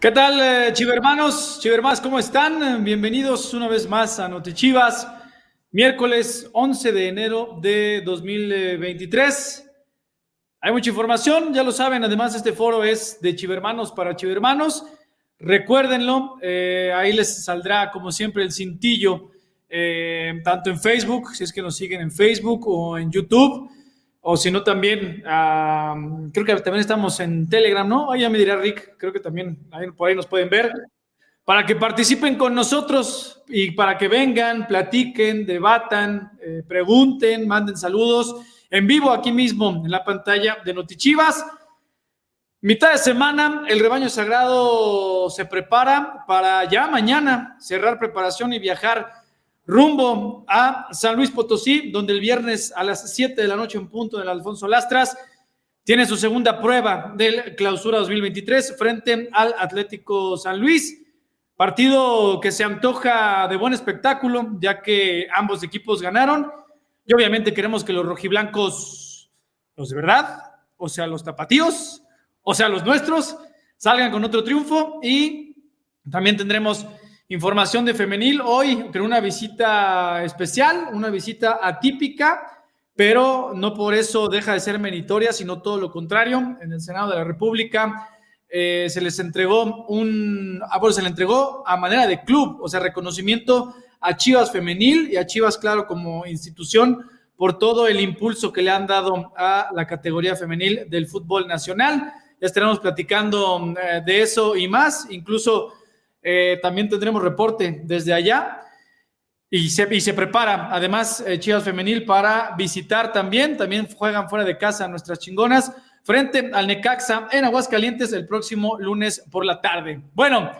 ¿Qué tal, eh, chivermanos? Chivermas, ¿cómo están? Bienvenidos una vez más a Chivas. Miércoles 11 de enero de 2023. Hay mucha información, ya lo saben. Además, este foro es de chivermanos para chivermanos. Recuérdenlo, eh, ahí les saldrá, como siempre, el cintillo, eh, tanto en Facebook, si es que nos siguen en Facebook o en YouTube o si no también, creo que también estamos en Telegram, ¿no? Ahí ya me dirá Rick, creo que también por ahí nos pueden ver, para que participen con nosotros y para que vengan, platiquen, debatan, eh, pregunten, manden saludos en vivo aquí mismo en la pantalla de Notichivas. Mitad de semana, el rebaño sagrado se prepara para ya mañana cerrar preparación y viajar rumbo a San Luis Potosí, donde el viernes a las 7 de la noche en punto del Alfonso Lastras tiene su segunda prueba del clausura 2023 frente al Atlético San Luis. Partido que se antoja de buen espectáculo, ya que ambos equipos ganaron. Y obviamente queremos que los rojiblancos, los de verdad, o sea, los tapatíos, o sea, los nuestros, salgan con otro triunfo. Y también tendremos Información de femenil hoy con una visita especial, una visita atípica, pero no por eso deja de ser meritoria, sino todo lo contrario. En el Senado de la República eh, se les entregó un, ah, bueno, se le entregó a manera de club, o sea, reconocimiento a Chivas Femenil y a Chivas, claro, como institución por todo el impulso que le han dado a la categoría femenil del fútbol nacional. Ya estaremos platicando eh, de eso y más, incluso eh, también tendremos reporte desde allá y se, y se prepara además eh, Chivas Femenil para visitar también, también juegan fuera de casa nuestras chingonas frente al Necaxa en Aguascalientes el próximo lunes por la tarde. Bueno,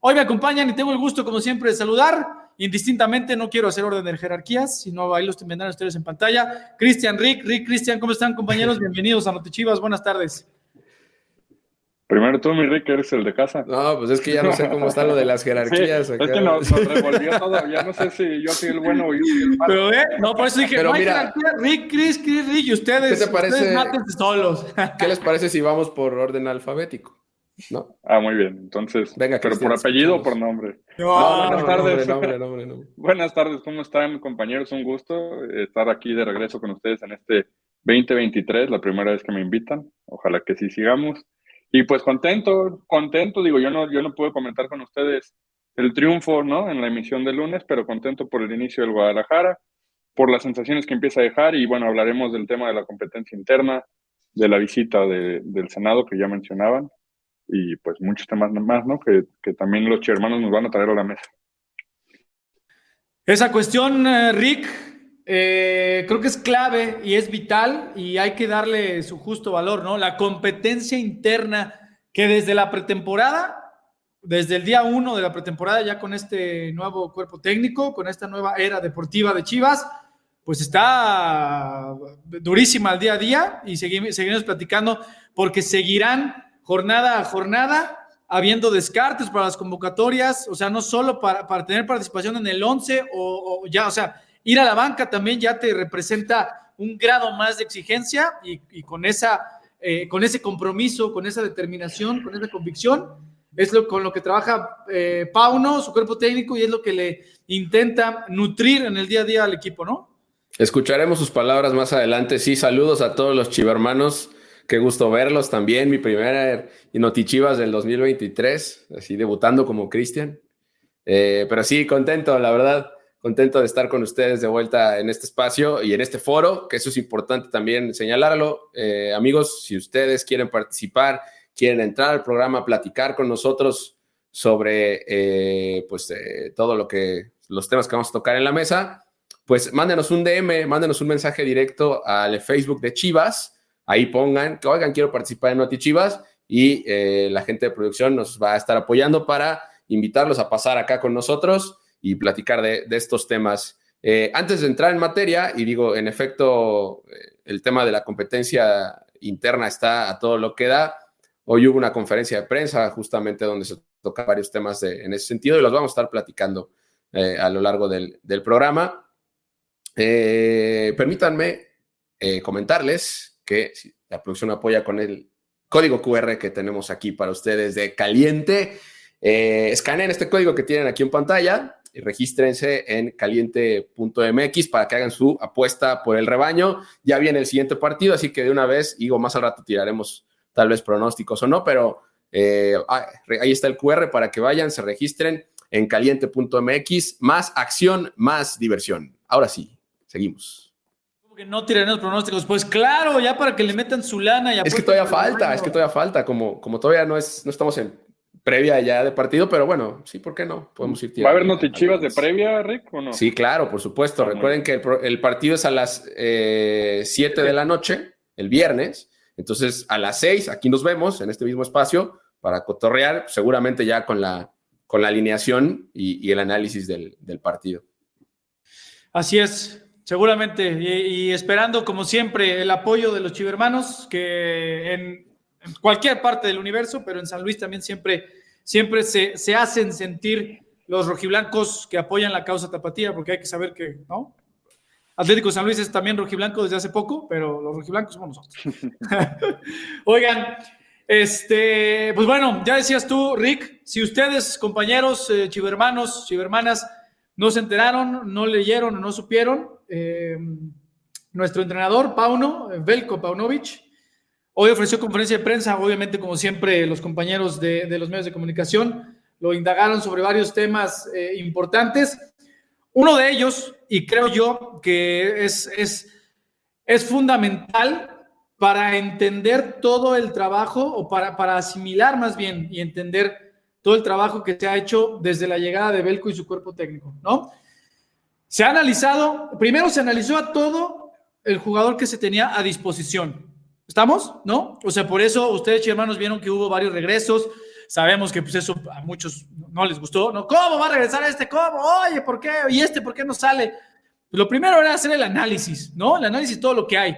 hoy me acompañan y tengo el gusto como siempre de saludar. Indistintamente no quiero hacer orden de jerarquías, sino ahí los tendrán ustedes en pantalla. Cristian, Rick, Rick, Cristian, ¿cómo están compañeros? Bienvenidos a Chivas, buenas tardes. Primero tú, mi Rick, eres el de casa. No, pues es que ya no sé cómo está lo de las jerarquías. Es que nos, revolvió todo. Ya no sé si yo soy el bueno o yo soy el malo. Pero, eh, no, por eso dije, Pero no hay jerarquía. Rick, Chris, Chris, Rick, y ustedes. ¿Qué te parece? solos. ¿Qué les parece si vamos por orden alfabético? ¿No? Ah, muy bien. Entonces, Venga, ¿pero por apellido o por nombre? No, buenas tardes. Nombre, nombre, nombre, buenas tardes, ¿cómo están, compañeros? Un gusto estar aquí de regreso con ustedes en este 2023, la primera vez que me invitan. Ojalá que sí sigamos. Y pues contento, contento, digo, yo no, yo no puedo comentar con ustedes el triunfo, ¿no? En la emisión del lunes, pero contento por el inicio del Guadalajara, por las sensaciones que empieza a dejar y bueno, hablaremos del tema de la competencia interna, de la visita del Senado que ya mencionaban y pues muchos temas más, ¿no? Que, que también los hermanos nos van a traer a la mesa. Esa cuestión, eh, Rick, eh, creo que es clave y es vital y hay que darle su justo valor, ¿no? La competencia interna que desde la pretemporada, desde el día uno de la pretemporada, ya con este nuevo cuerpo técnico, con esta nueva era deportiva de Chivas, pues está durísima al día a día y seguimos, seguimos platicando porque seguirán jornada a jornada habiendo descartes para las convocatorias, o sea, no solo para, para tener participación en el 11 o, o ya, o sea, ir a la banca también ya te representa un grado más de exigencia y, con, esa, eh, con ese compromiso, con esa determinación, con esa convicción, es lo con lo que trabaja eh, Pauno, su cuerpo técnico, y es lo que le intenta nutrir en el día a día al equipo, ¿no? Escucharemos sus palabras más adelante. Sí, saludos a todos los chivermanos. Qué gusto verlos también. Mi primera Notichivas del 2023, así debutando como Cristian. Eh, pero sí, contento, la verdad contento de estar con ustedes de vuelta en este espacio y en este foro, que eso es importante también señalarlo. Eh, amigos, si ustedes quieren participar, quieren entrar al programa, platicar con nosotros sobre eh, pues, eh, todo lo que, los temas que vamos a tocar en la mesa, pues mándenos un DM, mándenos un mensaje directo al Facebook de Chivas. Ahí pongan que, oigan, quiero participar en Noti Chivas y la gente de producción nos va a estar apoyando para invitarlos a pasar acá con nosotros y platicar de, estos temas. Eh, antes de entrar en materia, y digo, en efecto, eh, el tema de la competencia interna está a todo lo que da. Hoy hubo una conferencia de prensa justamente donde se tocan varios temas en ese sentido y los vamos a estar platicando eh, a lo largo del, programa. permítanme comentarles que la producción apoya con el código QR que tenemos aquí para ustedes de caliente. Escaneen este código que tienen aquí en pantalla y regístrense en caliente.mx para que hagan su apuesta por el rebaño. Ya viene el siguiente partido, así que de una vez, digo, más al rato tiraremos tal vez pronósticos o no, pero eh, ah, ahí está el QR para que vayan, se registren en caliente.mx. Más acción, más diversión. Ahora sí, seguimos. Que no tiren los pronósticos, pues claro, ya para que le metan su lana. Y es que todavía falta, es que todavía falta, como, como todavía no, es, no estamos en previa ya de partido, pero bueno, sí, ¿por qué no? Podemos ir ¿Va a haber notichivas de previa, Rick, o no? Sí, claro, por supuesto. Recuerden que el, partido es a las 7 eh, de la noche, el viernes. Entonces, a las 6, aquí nos vemos en este mismo espacio para cotorrear, seguramente ya con la, con la alineación y, el análisis del, partido. Así es, seguramente. Y, esperando, como siempre, el apoyo de los chivermanos, que en, cualquier parte del universo, pero en San Luis también siempre, siempre se, se hacen sentir los rojiblancos que apoyan la causa tapatía, porque hay que saber que, ¿no? Atlético San Luis es también rojiblanco desde hace poco, pero los rojiblancos somos nosotros. Oigan, este, pues bueno, ya decías tú, Rick, si ustedes, compañeros, eh, chivermanos, chivermanas, no se enteraron, no leyeron o no supieron, eh, nuestro entrenador, Pauno, Velko Paunovic, hoy ofreció conferencia de prensa, obviamente, como siempre, los compañeros de, los medios de comunicación lo indagaron sobre varios temas eh, importantes. Uno de ellos, y creo yo que es, es, es fundamental para entender todo el trabajo o para, para asimilar más bien y entender todo el trabajo que se ha hecho desde la llegada de Belco y su cuerpo técnico, ¿no? Se ha analizado, primero se analizó a todo el jugador que se tenía a disposición. ¿Estamos? ¿No? O sea, por eso ustedes, hermanos, vieron que hubo varios regresos. Sabemos que pues eso a muchos no les gustó, ¿no? ¿Cómo va a regresar este? ¿Cómo? Oye, ¿por qué? ¿Y este por qué no sale? Lo primero era hacer el análisis, ¿no? El análisis de todo lo que hay.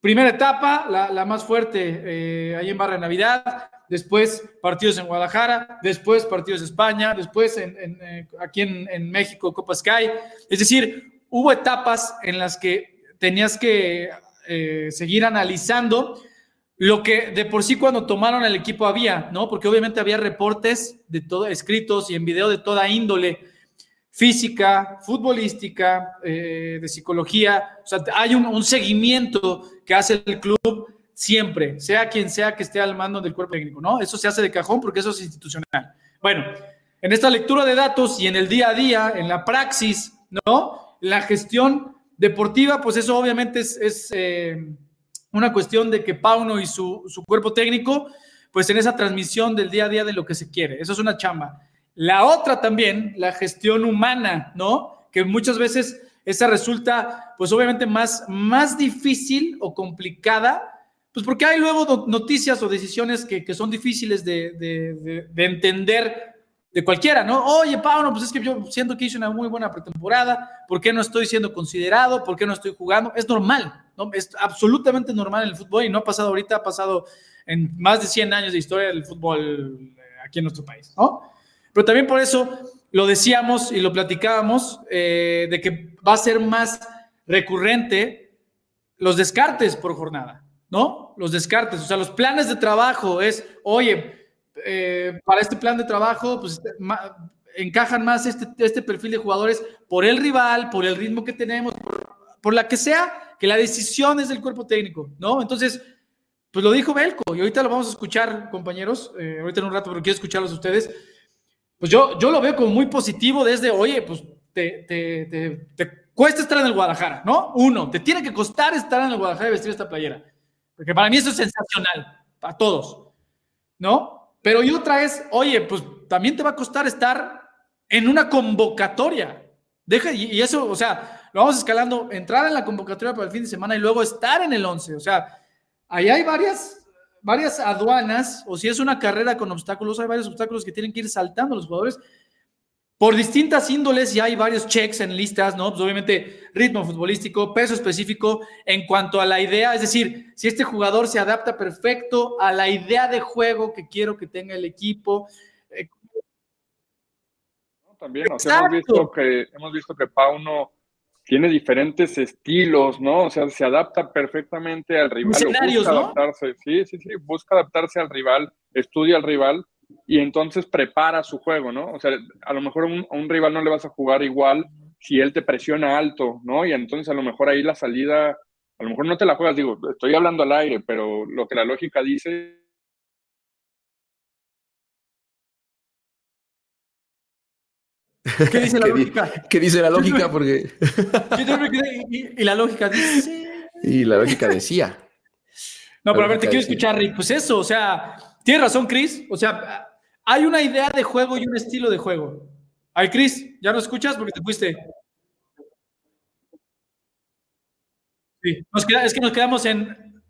Primera etapa, la, más fuerte eh, ahí en Barra de Navidad, después partidos en Guadalajara, después partidos en España, después en, eh, aquí en, México, Copa Sky. Es decir, hubo etapas en las que tenías que eh, seguir analizando lo que de por sí cuando tomaron el equipo había, ¿no? Porque obviamente había reportes de todo, escritos y en video de toda índole física, futbolística, eh, de psicología. O sea, hay un, seguimiento que hace el club siempre, sea quien sea que esté al mando del cuerpo técnico, ¿no? Eso se hace de cajón porque eso es institucional. Bueno, en esta lectura de datos y en el día a día, en la praxis, ¿no? La gestión deportiva, pues eso obviamente es, eh, una cuestión de que Pauno y su, su cuerpo técnico, pues en esa transmisión del día a día de lo que se quiere. Eso es una chamba. La otra también, la gestión humana, ¿no? Que muchas veces esa resulta, pues obviamente más, más difícil o complicada, pues porque hay luego noticias o decisiones que, son difíciles de, entender de cualquiera, ¿no? Oye, Pablo, pues es que yo siento que hice una muy buena pretemporada, ¿por qué no estoy siendo considerado? ¿Por qué no estoy jugando? Es normal, ¿no? Es absolutamente normal en el fútbol y no ha pasado ahorita, ha pasado en más de 100 años de historia del fútbol eh, aquí en nuestro país, ¿no? Pero también por eso lo decíamos y lo platicábamos, eh, de que va a ser más recurrente los descartes por jornada, ¿no? Los descartes, o sea, los planes de trabajo es, oye, eh, para este plan de trabajo, pues este, encajan más este, este, perfil de jugadores por el rival, por el ritmo que tenemos, por, la que sea, que la decisión es del cuerpo técnico, ¿no? Entonces, pues lo dijo Belco y ahorita lo vamos a escuchar, compañeros, eh, ahorita en un rato, pero quiero escucharlos a ustedes pues yo, yo lo veo como muy positivo desde, oye, pues te, te, te, cuesta estar en el Guadalajara, ¿no? Uno, te tiene que costar estar en el Guadalajara y vestir esta playera. Porque para mí eso es sensacional, para todos, ¿no? Pero y otra es, oye, pues también te va a costar estar en una convocatoria. Deja, y, eso, o sea, lo vamos escalando, entrar en la convocatoria para el fin de semana y luego estar en el 11. O sea, ahí hay varias varias aduanas, o si es una carrera con obstáculos, hay varios obstáculos que tienen que ir saltando los jugadores por distintas índoles y hay varios checks en listas, ¿no? Pues obviamente ritmo futbolístico, peso específico en cuanto a la idea, es decir, si este jugador se adapta perfecto a la idea de juego que quiero que tenga el equipo. Eh, También hemos visto que hemos visto que Pauno tiene diferentes estilos, ¿no? O sea, se adapta perfectamente al rival. Busca ¿no? adaptarse, sí, sí, sí, busca adaptarse al rival, estudia al rival y entonces prepara su juego, ¿no? O sea, a lo mejor a un, a un rival no le vas a jugar igual si él te presiona alto, ¿no? Y entonces a lo mejor ahí la salida, a lo mejor no te la juegas, digo, estoy hablando al aire, pero lo que la lógica dice ¿Qué dice la ¿Qué di- lógica? ¿Qué dice la lógica? Porque... Y, y la lógica dice. y la lógica decía. No, pero a ver, te quiero escuchar, Rick. Pues eso, o sea, tienes razón, Chris. O sea, hay una idea de juego y un estilo de juego. Ay, Chris, ¿ya no escuchas porque te fuiste? Sí, es que nos quedamos en.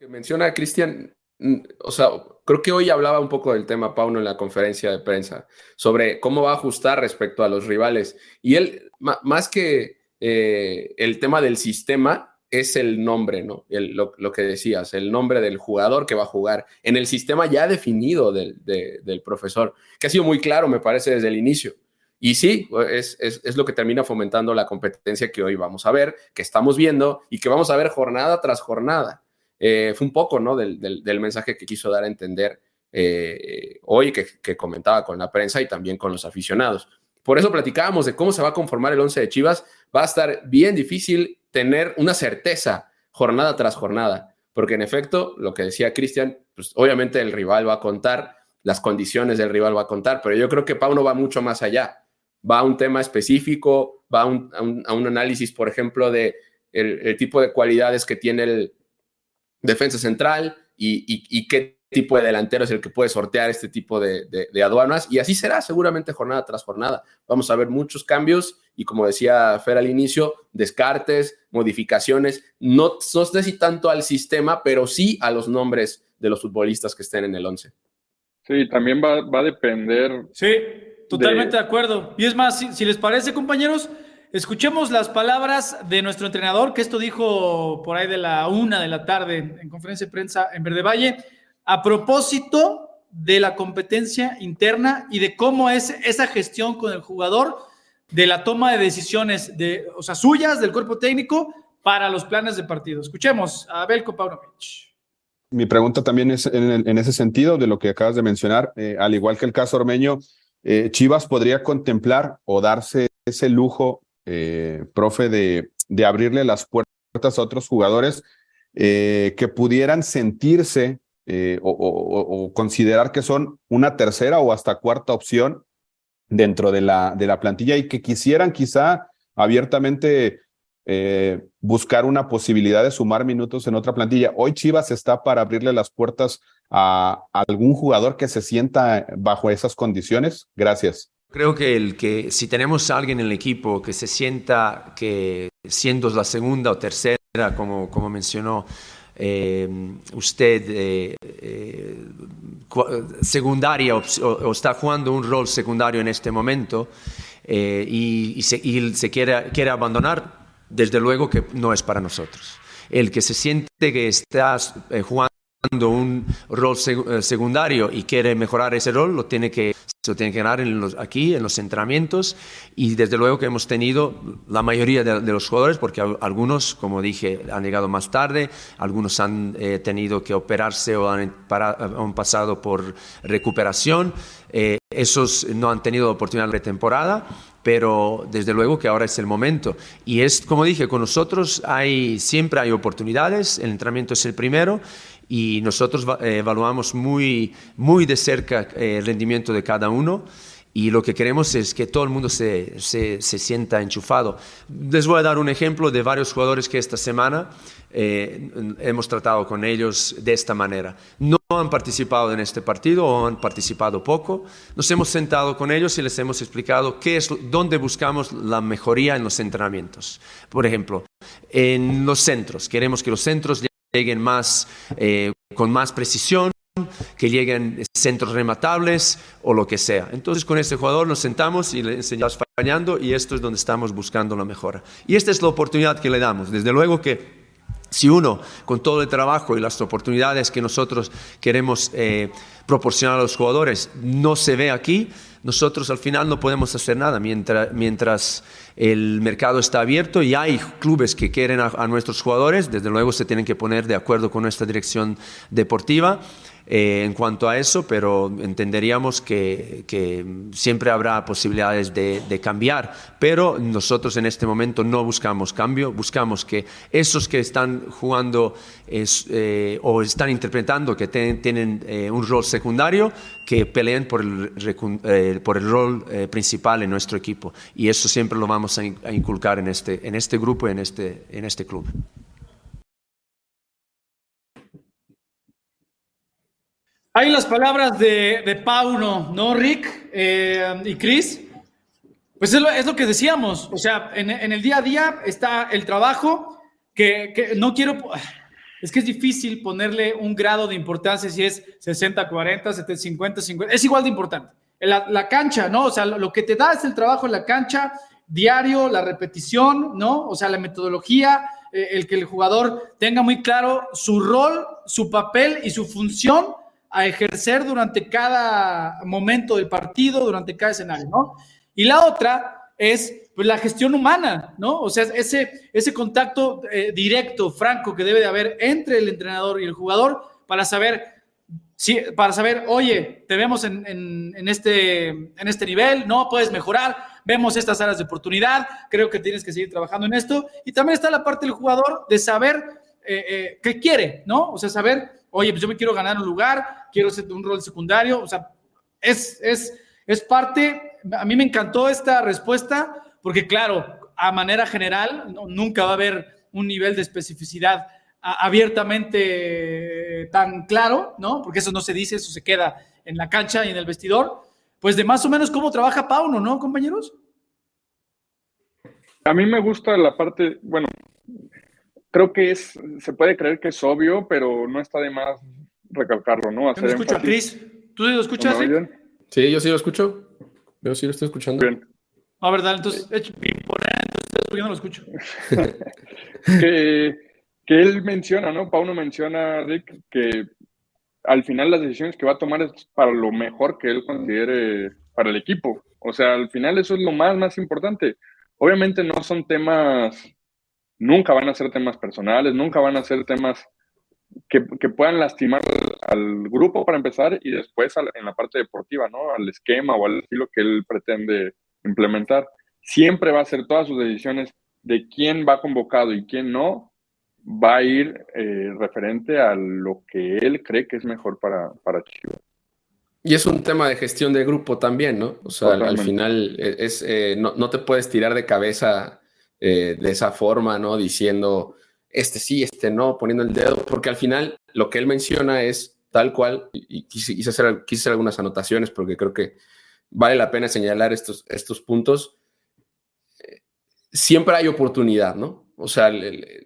que menciona Cristian, mm, o sea, creo que hoy hablaba un poco del tema Pauno en la conferencia de prensa, sobre cómo va a ajustar respecto a los rivales. Y él, más que eh, el tema del sistema, es el nombre, ¿no? El- lo, lo que decías, el nombre del jugador que va a jugar en el sistema ya definido del, de- del profesor, que ha sido muy claro, me parece, desde el inicio. Y sí, es, es, es lo que termina fomentando la competencia que hoy vamos a ver, que estamos viendo y que vamos a ver jornada tras jornada. Eh, fue un poco ¿no? del, del, del, mensaje que quiso dar a entender eh, hoy, que, que, comentaba con la prensa y también con los aficionados. Por eso platicábamos de cómo se va a conformar el 11 de Chivas. Va a estar bien difícil tener una certeza jornada tras jornada, porque en efecto, lo que decía Cristian, pues obviamente el rival va a contar, las condiciones del rival va a contar, pero yo creo que Pauno va mucho más allá. Va a un tema específico, va a un, a un, análisis, por ejemplo, de el, tipo de cualidades que tiene el, defensa central y, y, y, qué tipo de delantero es el que puede sortear este tipo de, de, de, aduanas. Y así será seguramente jornada tras jornada. Vamos a ver muchos cambios y como decía Fer al inicio, descartes, modificaciones, no, no sé si tanto al sistema, pero sí a los nombres de los futbolistas que estén en el 11. Sí, también va, va a depender. Sí, totalmente de, de acuerdo. Y es más, si, si les parece, compañeros, Escuchemos las palabras de nuestro entrenador, que esto dijo por ahí de la una de la tarde en conferencia de prensa en Verde Valle, a propósito de la competencia interna y de cómo es esa gestión con el jugador, de la toma de decisiones, de, o sea, suyas, del cuerpo técnico, para los planes de partido. Escuchemos a Belko Paunovic. Mi pregunta también es en, ese sentido de lo que acabas de mencionar, eh, al igual que el caso Ormeño, eh, Chivas podría contemplar o darse ese lujo eh, profe, de, de, abrirle las puertas a otros jugadores eh, que pudieran sentirse o, considerar que son una tercera o hasta cuarta opción dentro de la, de la plantilla y que quisieran quizá abiertamente eh, buscar una posibilidad de sumar minutos en otra plantilla. Hoy Chivas está para abrirle las puertas a, algún jugador que se sienta bajo esas condiciones. Gracias. Creo que, el que si tenemos a alguien en el equipo que se sienta que siendo la segunda o tercera, como, como mencionó eh, usted, eh, eh, secundaria o, o, está jugando un rol secundario en este momento y, y, se, y se quiere, quiere abandonar, desde luego que no es para nosotros. El que se siente que está jugando un rol secundario y quiere mejorar ese rol, lo tiene que, lo tiene que ganar en los, aquí, en los entrenamientos. Y desde luego que hemos tenido la mayoría de, de los jugadores, porque algunos, como dije, han llegado más tarde, algunos han eh, tenido que operarse o han, para, han pasado por recuperación. Eh, esos no han tenido oportunidad de temporada pero desde luego que ahora es el momento. Y es, como dije, con nosotros hay, siempre hay oportunidades, el entrenamiento es el primero y nosotros eh, evaluamos muy, muy de cerca eh, el rendimiento de cada uno y lo que queremos es que todo el mundo se, se, se, sienta enchufado. Les voy a dar un ejemplo de varios jugadores que esta semana eh, hemos tratado con ellos de esta manera. No han participado en este partido o han participado poco. Nos hemos sentado con ellos y les hemos explicado qué es, dónde buscamos la mejoría en los entrenamientos. Por ejemplo, en los centros. Queremos que los centros lleguen más, eh, con más precisión, que lleguen centros rematables o lo que sea. Entonces con este jugador nos sentamos y le enseñamos fallando y esto es donde estamos buscando la mejora. Y esta es la oportunidad que le damos. Desde luego que si uno, con todo el trabajo y las oportunidades que nosotros queremos eh, proporcionar a los jugadores, no se ve aquí, nosotros al final no podemos hacer nada mientras, mientras el mercado está abierto y hay clubes que quieren a nuestros jugadores, desde luego se tienen que poner de acuerdo con nuestra dirección deportiva. Eh, en cuanto a eso, pero entenderíamos que, siempre habrá posibilidades de, cambiar. Pero nosotros en este momento no buscamos cambio, buscamos que esos que están jugando eh, o están interpretando que tienen eh, un rol secundario, que peleen por el, por el rol principal en nuestro equipo. Y eso siempre lo vamos a, inculcar en este, en este grupo y en este, en este club. Hay las palabras de, Pauno, ¿no, Rick eh, y Chris? Pues es lo, que decíamos, o sea, en, el día a día está el trabajo que, no quiero, es que es difícil ponerle un grado de importancia si es 60, 40, 70, 50, 50, es igual de importante. La, la cancha, ¿no? O sea, lo, que te da es el trabajo en la cancha, diario, la repetición, ¿no? O sea, la metodología, eh, el que el jugador tenga muy claro su rol, su papel y su función a ejercer durante cada momento del partido, durante cada escenario, ¿no? Y la otra es pues, la gestión humana, ¿no? O sea, ese, ese contacto eh, directo, franco que debe de haber entre el entrenador y el jugador para saber, si, para saber, oye, te vemos en, en, este, en este nivel, ¿no? Puedes mejorar, vemos estas áreas de oportunidad, creo que tienes que seguir trabajando en esto. Y también está la parte del jugador de saber eh, eh, qué quiere, ¿no? O sea, saber oye, pues yo me quiero ganar un lugar, quiero ser un rol secundario, o sea, es, es, es parte, a mí me encantó esta respuesta, porque claro, a manera general, nunca va a haber un nivel de especificidad abiertamente tan claro, ¿no? Porque eso no se dice, eso se queda en la cancha y en el vestidor. Pues de más o menos cómo trabaja Pauno, ¿no, compañeros? A mí me gusta la parte, bueno, creo que es, se puede creer que es obvio, pero no está de más recalcarlo, ¿no? Hacer escucho a Chris. ¿Tú lo escuchas, Sí, yo sí lo escucho. Yo sí lo estoy escuchando. Bien. A ver, dale, entonces, yo no lo escucho. que, que él menciona, ¿no? Pauno menciona, Rick, que al final las decisiones que va a tomar es para lo mejor que él considere para el equipo. O sea, al final eso es lo más, más importante. Obviamente no son temas nunca van a ser temas personales, nunca van a ser temas que, puedan lastimar al, grupo para empezar y después en la parte deportiva, ¿no? Al esquema o al estilo que él pretende implementar. Siempre va a ser todas sus decisiones de quién va convocado y quién no, va a ir eh, referente a lo que él cree que es mejor para, para Chivas. Y es un tema de gestión de grupo también, ¿no? O sea, al, final es, eh, no, no, te puedes tirar de cabeza eh, de esa forma, ¿no? Diciendo, este sí, este no, poniendo el dedo, porque al final lo que él menciona es tal cual, y quise, hacer, quise hacer algunas anotaciones porque creo que vale la pena señalar estos, estos puntos. Siempre hay oportunidad, ¿no? O sea,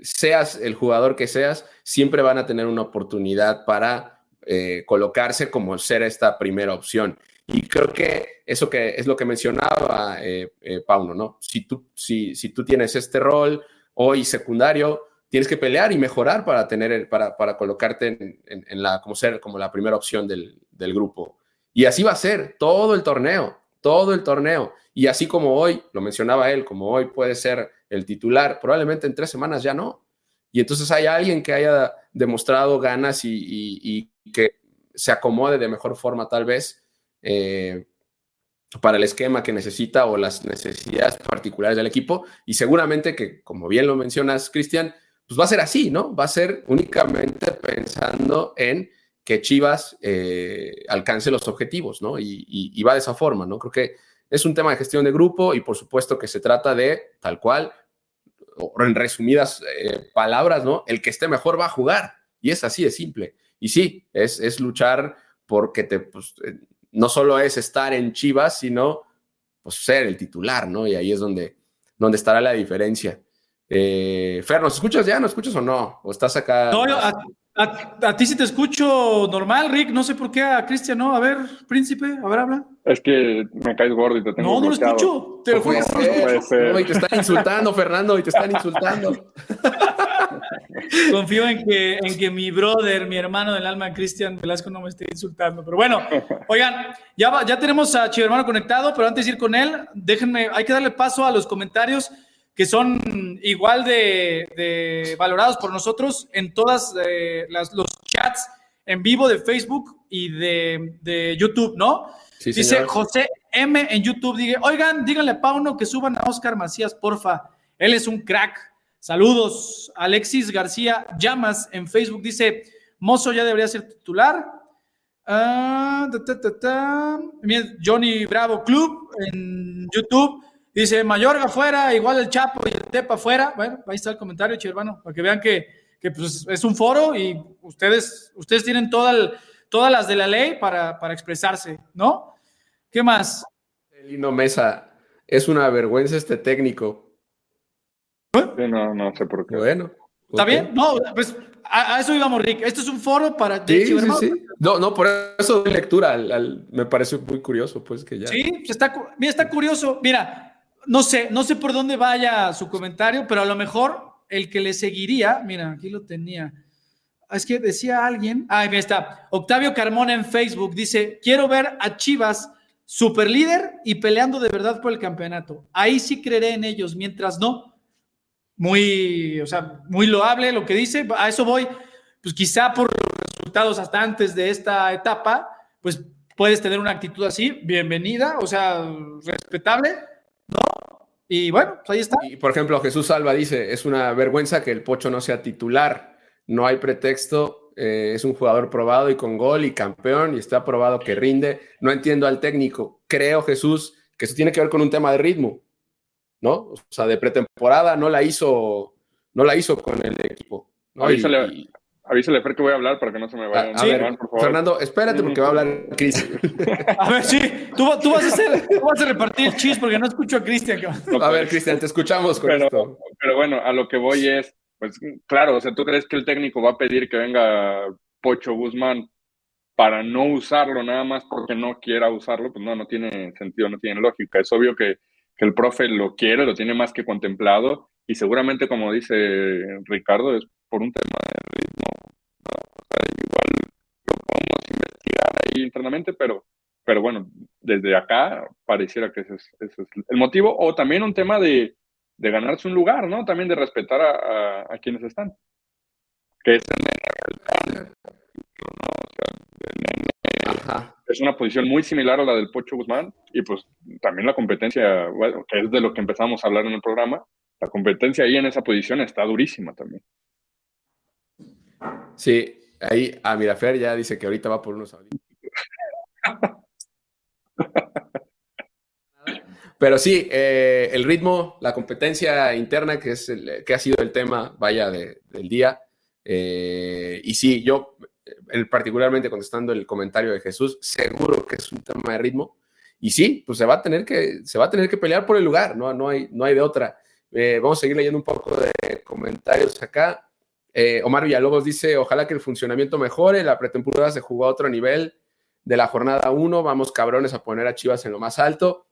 seas el jugador que seas, siempre van a tener una oportunidad para eh, colocarse como ser esta primera opción. Y creo que eso que es lo que mencionaba eh, eh, Pauno, ¿no? Si tú, si, si tú tienes este rol hoy secundario, tienes que pelear y mejorar para tener, para, para colocarte en, la, como ser como la primera opción del, del grupo. Y así va a ser todo el torneo, todo el torneo. Y así como hoy, lo mencionaba él, como hoy puede ser el titular, probablemente en tres semanas ya no. Y entonces hay alguien que haya demostrado ganas y, que se acomode de mejor forma tal vez eh, para el esquema que necesita o las necesidades particulares del equipo. Y seguramente que, como bien lo mencionas, Cristian, pues va a ser así, ¿no? Va a ser únicamente pensando en que Chivas eh, alcance los objetivos, ¿no? Y, va de esa forma, ¿no? Creo que es un tema de gestión de grupo y por supuesto que se trata de, tal cual, o en resumidas eh, palabras, ¿no? El que esté mejor va a jugar. Y es así de simple. Y sí, es, es luchar porque te, pues, no solo es estar en Chivas, sino pues, ser el titular, ¿no? Y ahí es donde, donde estará la diferencia. Eh, Fer, ¿nos escuchas ya? ¿No escuchas o no? ¿O estás acá? No, a, ti sí te escucho normal, Rick. No sé por qué a Cristian, ¿no? A ver, príncipe, a ver, habla. Es que me caes gordo y te tengo No, no lo escucho. Te lo No, y te están insultando, Fernando, y te están insultando. confío en que, en que mi brother, mi hermano del alma, Cristian Velasco, no me esté insultando. Pero bueno, oigan, ya, ya tenemos a Chivo Hermano conectado, pero antes de ir con él, déjenme, hay que darle paso a los comentarios que son igual de, valorados por nosotros en todas eh, las, los chats en vivo de Facebook y de, YouTube, ¿no? Dice José M en YouTube, dice, oigan, díganle a Pauno que suban a Oscar Macías, porfa. Él es un crack. Saludos. Alexis García Llamas en Facebook dice, Mozo ya debería ser titular. Ah, Johnny Bravo Club en YouTube Dice, Mayorga fuera, igual el Chapo y el Tepa fuera. Bueno, ahí está el comentario, hermano, para que vean que, pues, es un foro y ustedes, ustedes tienen todas las de la ley para, expresarse, ¿no? ¿Qué más? Lino Mesa, es una vergüenza este técnico. No, no sé por qué. Bueno. ¿Está bien? No, pues a, eso íbamos, Rick. Esto es un foro para... Sí, sí, sí. No, no, por eso de lectura me parece muy curioso, pues que ya... Sí, pues, está, mira, está curioso. Mira, no sé, no sé por dónde vaya su comentario, pero a lo mejor el que le seguiría, mira, aquí lo tenía. Es que decía alguien, ah, ahí está, Octavio Carmona en Facebook dice, quiero ver a Chivas super líder y peleando de verdad por el campeonato. Ahí sí creeré en ellos, mientras no. Muy, o sea, muy loable lo que dice, a eso voy, pues quizá por los resultados hasta antes de esta etapa, pues puedes tener una actitud así, bienvenida, o sea, respetable, y bueno, pues ahí está. Y por ejemplo, Jesús Salva dice, es una vergüenza que el Pocho no sea titular, no hay pretexto, eh, es un jugador probado y con gol y campeón y está probado que rinde. No entiendo al técnico, creo Jesús que eso tiene que ver con un tema de ritmo, ¿no? O sea, de pretemporada no la hizo, no la hizo con el equipo. ¿no? Avísale, Fer, que voy a hablar para que no se me vaya a, ver, por favor. Fernando, espérate porque va a hablar Cristian. A ver, sí, tú, tú, vas a hacer, tú, vas a repartir el chis porque no escucho a Cristian. a ver, Cristian, te escuchamos con pero, esto. Pero bueno, a lo que voy es, pues claro, o sea, ¿tú crees que el técnico va a pedir que venga Pocho Guzmán para no usarlo nada más porque no quiera usarlo? Pues no, no tiene sentido, no tiene lógica. Es obvio que, que el profe lo quiere, lo tiene más que contemplado y seguramente, como dice Ricardo, es por un tema de ritmo. igual lo podemos investigar ahí internamente, pero, pero bueno, desde acá pareciera que ese es, el motivo. O también un tema de, de, ganarse un lugar, ¿no? También de respetar a, a, quienes están. Que es es una posición muy similar a la del Pocho Guzmán y pues también la competencia, bueno, que es de lo que empezamos a hablar en el programa, la competencia ahí en esa posición está durísima también. Sí, ahí, a Mirafer ya dice que ahorita va por unos Pero sí, eh, el ritmo, la competencia interna, que, es el, que ha sido el tema, vaya, del día. Eh, y sí, yo, particularmente contestando el comentario de Jesús, seguro que es un tema de ritmo. Y sí, pues se va a tener que, se va a tener que pelear por el lugar, no, no, hay, no hay de otra. Eh, vamos a seguir leyendo un poco de comentarios acá. Eh, Omar Villalobos dice, ojalá que el funcionamiento mejore, la pretemporada se jugó a otro nivel de la jornada 1, vamos cabrones a poner a Chivas en lo más alto.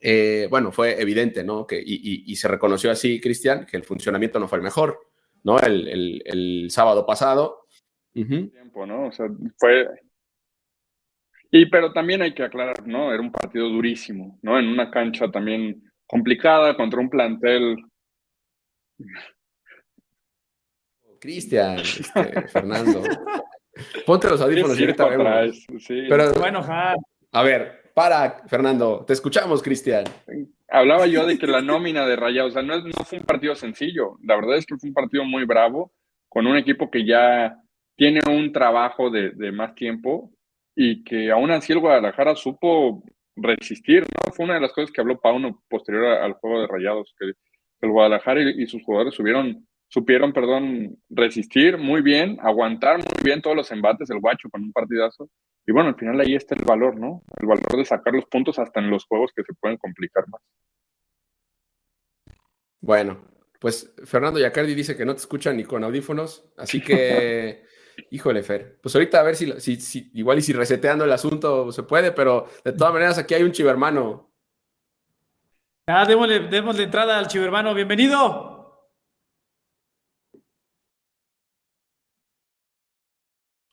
Eh, bueno, fue evidente, ¿no? Que, y, se reconoció así, Cristian, que el funcionamiento no fue el mejor, ¿no? El, sábado pasado. Tiempo, ¿no? O sea, fue... Y pero también hay que aclarar, ¿no? Era un partido durísimo, ¿no? En una cancha también complicada contra un plantel. Cristian, este, Fernando. Ponte los audífonos y ahorita vemos. Pero, bueno, a ver, para, Fernando, te escuchamos, Cristian. Hablaba yo de que la nómina de Raya, o sea, no, no fue un partido sencillo. La verdad es que fue un partido muy bravo, con un equipo que ya tiene un trabajo de, de más tiempo y que aún así el Guadalajara supo resistir, ¿no? Fue una de las cosas que habló Pauno posterior al juego de Rayados, que el Guadalajara y, sus jugadores subieron, supieron, perdón, resistir muy bien, aguantar muy bien todos los embates, el guacho con un partidazo. Y bueno, al final ahí está el valor, ¿no? El valor de sacar los puntos hasta en los juegos que se pueden complicar más. Bueno, pues Fernando Yacardi dice que no te escucha ni con audífonos, así que Híjole, Fer. Pues ahorita a ver si, igual y si reseteando el asunto se puede, pero de todas maneras aquí hay un chivermano. Ah, démosle, démosle entrada al chivermano. Bienvenido.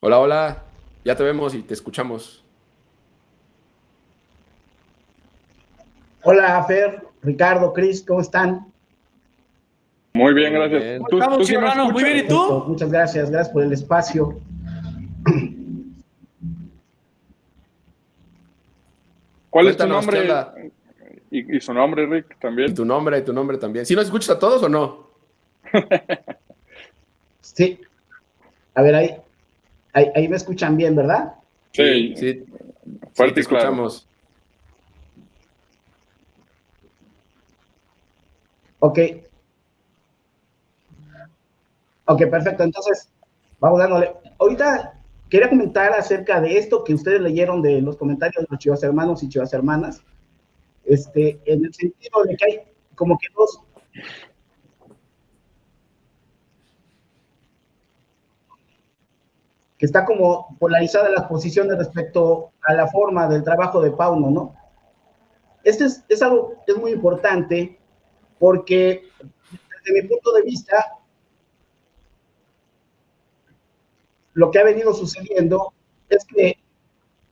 Hola, hola. Ya te vemos y te escuchamos. Hola, Fer, Ricardo, Cris, ¿cómo están? Muy bien, gracias. ¿Cómo estamos, Muy bien, ¿y tú? Muchas gracias, gracias por el espacio. ¿Cuál es tu nombre? Y, su nombre, Rick, también. Y tu nombre, y tu nombre también. ¿Sí nos escuchas a todos o no? sí. A ver, ahí, ahí, me escuchan bien, ¿verdad? Sí, sí. Fuerte escuchamos. Ok. Ok, perfecto. Entonces, vamos dándole. Ahorita quería comentar acerca de esto que ustedes leyeron de los comentarios de los chivas hermanos y chivas hermanas. Este, en el sentido de que hay como que dos. que está como polarizada las posiciones respecto a la forma del trabajo de Pauno, ¿no? Este es, es algo es muy importante porque desde mi punto de vista, lo que ha venido sucediendo es que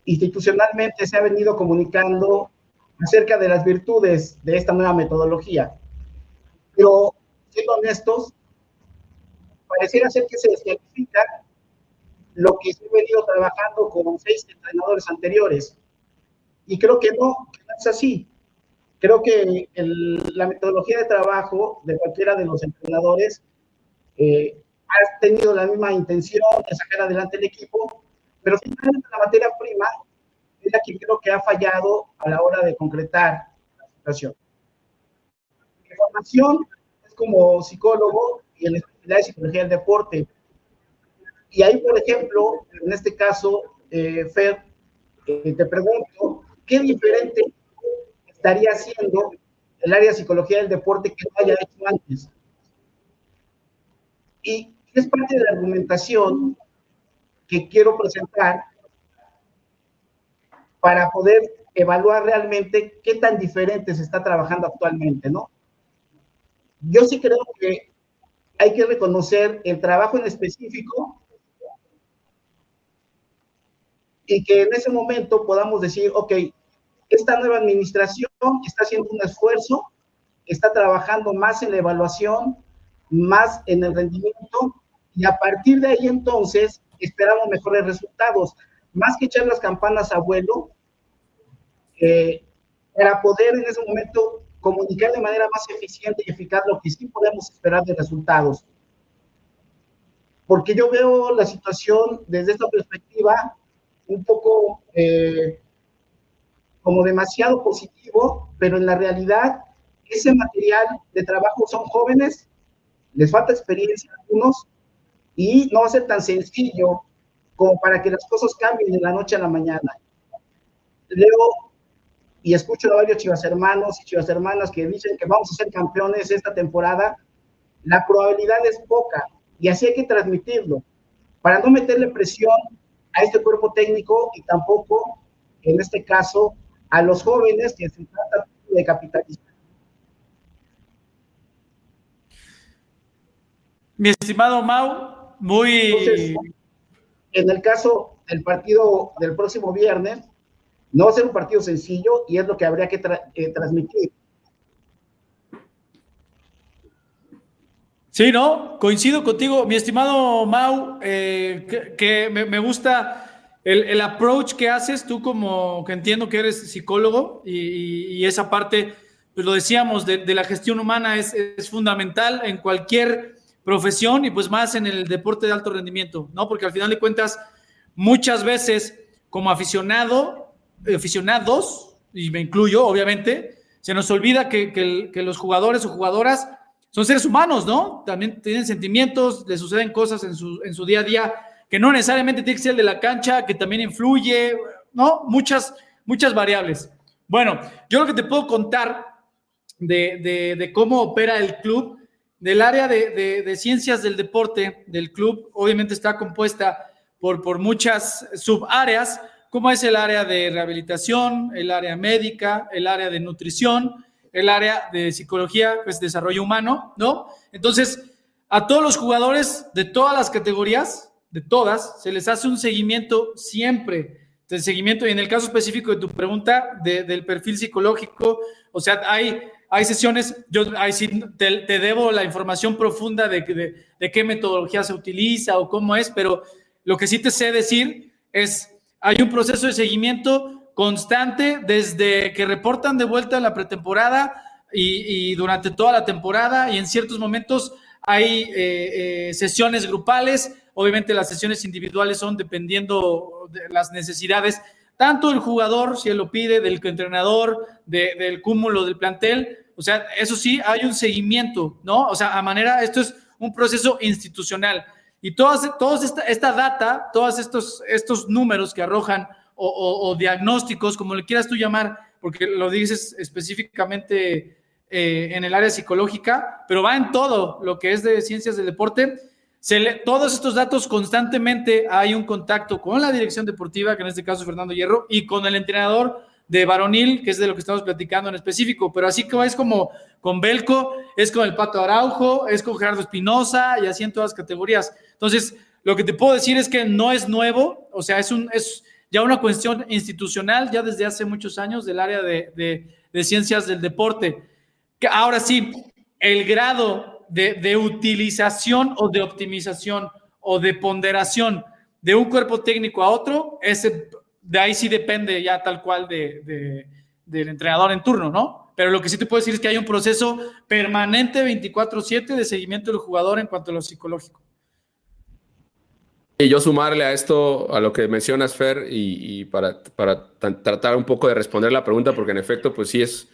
institucionalmente se ha venido comunicando acerca de las virtudes de esta nueva metodología. Pero, siendo honestos, pareciera ser que se descalifica lo que se ha venido trabajando con seis entrenadores anteriores. Y creo que no, que no es así. Creo que la metodología de trabajo de cualquiera de los entrenadores eh, ha tenido la misma intención de sacar adelante el equipo, pero finalmente la materia prima es la que creo que ha fallado a la hora de concretar la situación. Mi formación es como psicólogo y en la de psicología del deporte. Y ahí, por ejemplo, en este caso, eh, Fer, eh, te pregunto, ¿qué diferente estaría haciendo el área de psicología del deporte que no haya hecho antes? Y es parte de la argumentación que quiero presentar para poder evaluar realmente qué tan diferente se está trabajando actualmente, ¿no? Yo sí creo que hay que reconocer el trabajo en específico y que en ese momento podamos decir, ok, esta nueva administración está haciendo un esfuerzo, está trabajando más en la evaluación, más en el rendimiento y a partir de ahí entonces esperamos mejores resultados. Más que echar las campanas a vuelo, eh, para poder en ese momento comunicar de manera más eficiente y eficaz lo que sí podemos esperar de resultados. Porque yo veo la situación desde esta perspectiva un poco eh, como demasiado positivo, pero en la realidad ese material de trabajo son jóvenes, les falta experiencia a algunos y no va a ser tan sencillo como para que las cosas cambien de la noche a la mañana. Leo y escucho a varios chivas hermanos y chivas hermanas que dicen que vamos a ser campeones esta temporada. La probabilidad es poca y así hay que transmitirlo para no meterle presión a este cuerpo técnico y tampoco, en este caso, a los jóvenes que se trata de capitalizar. Mi estimado Mau, muy... en el caso del partido del próximo viernes, no va a ser un partido sencillo y es lo que habría que transmitir. Sí, ¿no? Coincido contigo, mi estimado Mau, eh, que, me, gusta el, approach que haces, tú como que entiendo que eres psicólogo y, esa parte, pues lo decíamos, de, la gestión humana es, es, fundamental en cualquier profesión y pues más en el deporte de alto rendimiento, ¿no? Porque al final de cuentas, muchas veces como aficionado, aficionados, y me incluyo, obviamente, se nos olvida que, los jugadores o jugadoras son seres humanos, ¿no? También tienen sentimientos, les suceden cosas en su, en su día a día que no necesariamente tiene que ser el de la cancha, que también influye, ¿no? Muchas, muchas variables. Bueno, yo lo que te puedo contar de, de cómo opera el club del área de, ciencias del deporte del club, obviamente está compuesta por, por muchas subáreas, como es el área de rehabilitación, el área médica, el área de nutrición, el área de psicología, pues desarrollo humano, ¿no? Entonces, a todos los jugadores de todas las categorías, de todas, se les hace un seguimiento siempre de seguimiento. Y en el caso específico de tu pregunta del perfil psicológico, o sea, hay, hay sesiones, yo ahí sí te, debo la información profunda de, de, qué metodología se utiliza o cómo es, pero lo que sí te sé decir es, hay un proceso de seguimiento constante desde que reportan de vuelta en la pretemporada y, durante toda la temporada y en ciertos momentos hay eh, eh, sesiones grupales. Obviamente las sesiones individuales son dependiendo de las necesidades, tanto del jugador, si él lo pide, del entrenador, del cúmulo del plantel. O sea, eso sí, hay un seguimiento, ¿no? O sea, a manera, esto es un proceso institucional. Y todas, esta, esta data, todos estos, estos números que arrojan o, diagnósticos, como le quieras tú llamar, porque lo dices específicamente eh, en el área psicológica, pero va en todo lo que es de ciencias del deporte, todos estos datos constantemente hay un contacto con la dirección deportiva, que en este caso es Fernando Hierro, y con el entrenador de Varonil, que es de lo que estamos platicando en específico, pero así que es como con Belco, es con el Pato Araujo, es con Gerardo Espinosa y así en todas las categorías. Entonces, lo que te puedo decir es que no es nuevo, o sea, es, un, es ya una cuestión institucional, ya desde hace muchos años del área de, de ciencias del deporte. Ahora sí, el grado de, utilización o de optimización o de ponderación de un cuerpo técnico a otro, ese, de ahí sí depende ya tal cual de, del entrenador en turno, ¿no? Pero lo que sí te puedo decir es que hay un proceso permanente 24/7 de seguimiento del jugador en cuanto a lo psicológico. Y yo sumarle a esto, a lo que mencionas, Fer, y, para, para tratar un poco de responder la pregunta, porque en efecto, pues sí es,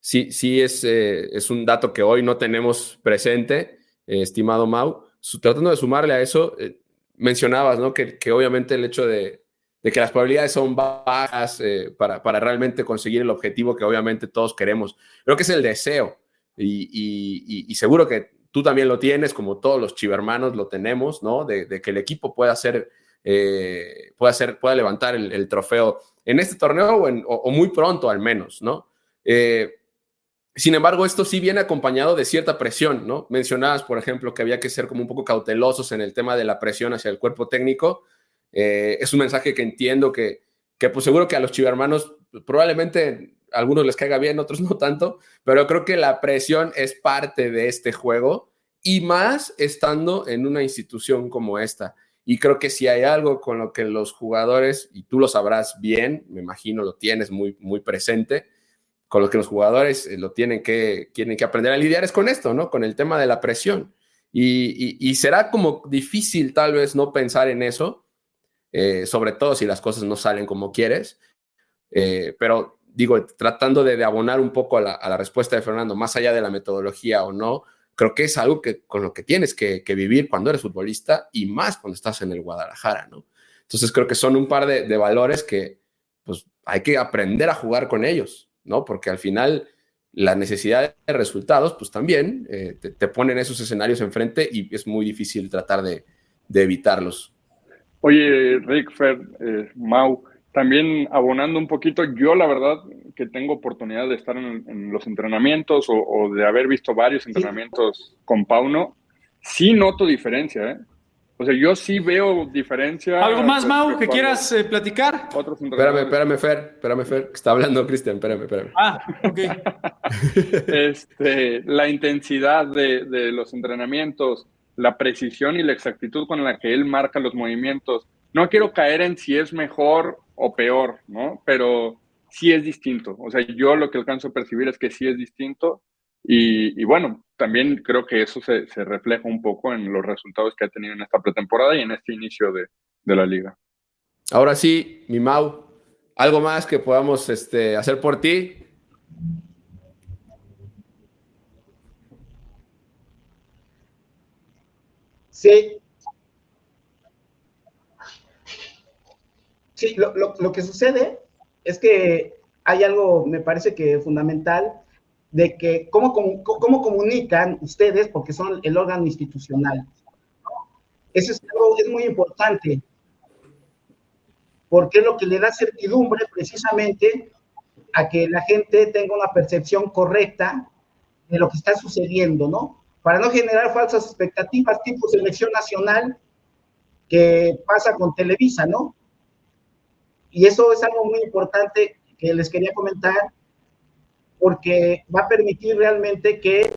sí, sí es, eh, es un dato que hoy no tenemos presente, eh, estimado Mau. Tratando de sumarle a eso, eh, mencionabas ¿no? que, que, obviamente el hecho de, de, que las probabilidades son bajas para, para, realmente conseguir el objetivo que obviamente todos queremos. Creo que es el deseo y, y, y, seguro que tú también lo tienes, como todos los chivermanos lo tenemos, ¿no? De, que el equipo pueda hacer, pueda, hacer pueda levantar el, trofeo en este torneo o, muy pronto al menos, ¿no? Sin embargo, esto sí viene acompañado de cierta presión, ¿no? Mencionabas, por ejemplo, que había que ser como un poco cautelosos en el tema de la presión hacia el cuerpo técnico. Eh, es un mensaje que entiendo que, que pues seguro que a los chivermanos probablemente a algunos les caiga bien, otros no tanto, pero creo que la presión es parte de este juego y más estando en una institución como esta. Y creo que si hay algo con lo que los jugadores, y tú lo sabrás bien, me imagino lo tienes muy, muy presente, con lo que los jugadores eh, lo tienen que, tienen que aprender a lidiar es con esto, ¿no? Con el tema de la presión. Y, será como difícil tal vez no pensar en eso, eh, sobre todo si las cosas no salen como quieres, eh, pero digo, tratando de, abonar un poco a la, respuesta de Fernando, más allá de la metodología o no, creo que es algo que, con lo que tienes que, vivir cuando eres futbolista y más cuando estás en el Guadalajara, ¿no? Entonces creo que son un par de, de valores que pues hay que aprender a jugar con ellos. ¿No? Porque al final la necesidad de resultados, pues también eh, te, ponen esos escenarios enfrente y es muy difícil tratar de, evitarlos. Oye, Rick, Fer, eh, Mau, también abonando un poquito, yo la verdad que tengo oportunidad de estar en, los entrenamientos o, de haber visto varios entrenamientos con Pauno, sí noto diferencia, ¿eh? O sea, yo sí veo diferencia. ¿Algo más, Mau, que quieras eh, platicar? espérame, espérame, Fer, espérame, Fer, que está hablando Cristian, espérame, espérame. Ah, ok. este, la intensidad de, de, los entrenamientos, la precisión y la exactitud con la que él marca los movimientos. No quiero caer en si es mejor o peor, ¿no? Pero sí es distinto. O sea, yo lo que alcanzo a percibir es que sí es distinto y, bueno, también creo que eso se, refleja un poco en los resultados que ha tenido en esta pretemporada y en este inicio de, la liga. Ahora sí, mi Mau, ¿algo más que podamos este, hacer por ti? Sí. Sí, lo, lo que sucede es que hay algo, me parece que fundamental, de que cómo, cómo, comunican ustedes, porque son el órgano institucional. Eso es, es muy importante, porque es lo que le da certidumbre precisamente a que la gente tenga una percepción correcta de lo que está sucediendo, ¿no? Para no generar falsas expectativas tipo selección nacional, que pasa con Televisa, ¿no? Y eso es algo muy importante que les quería comentar porque va a permitir realmente que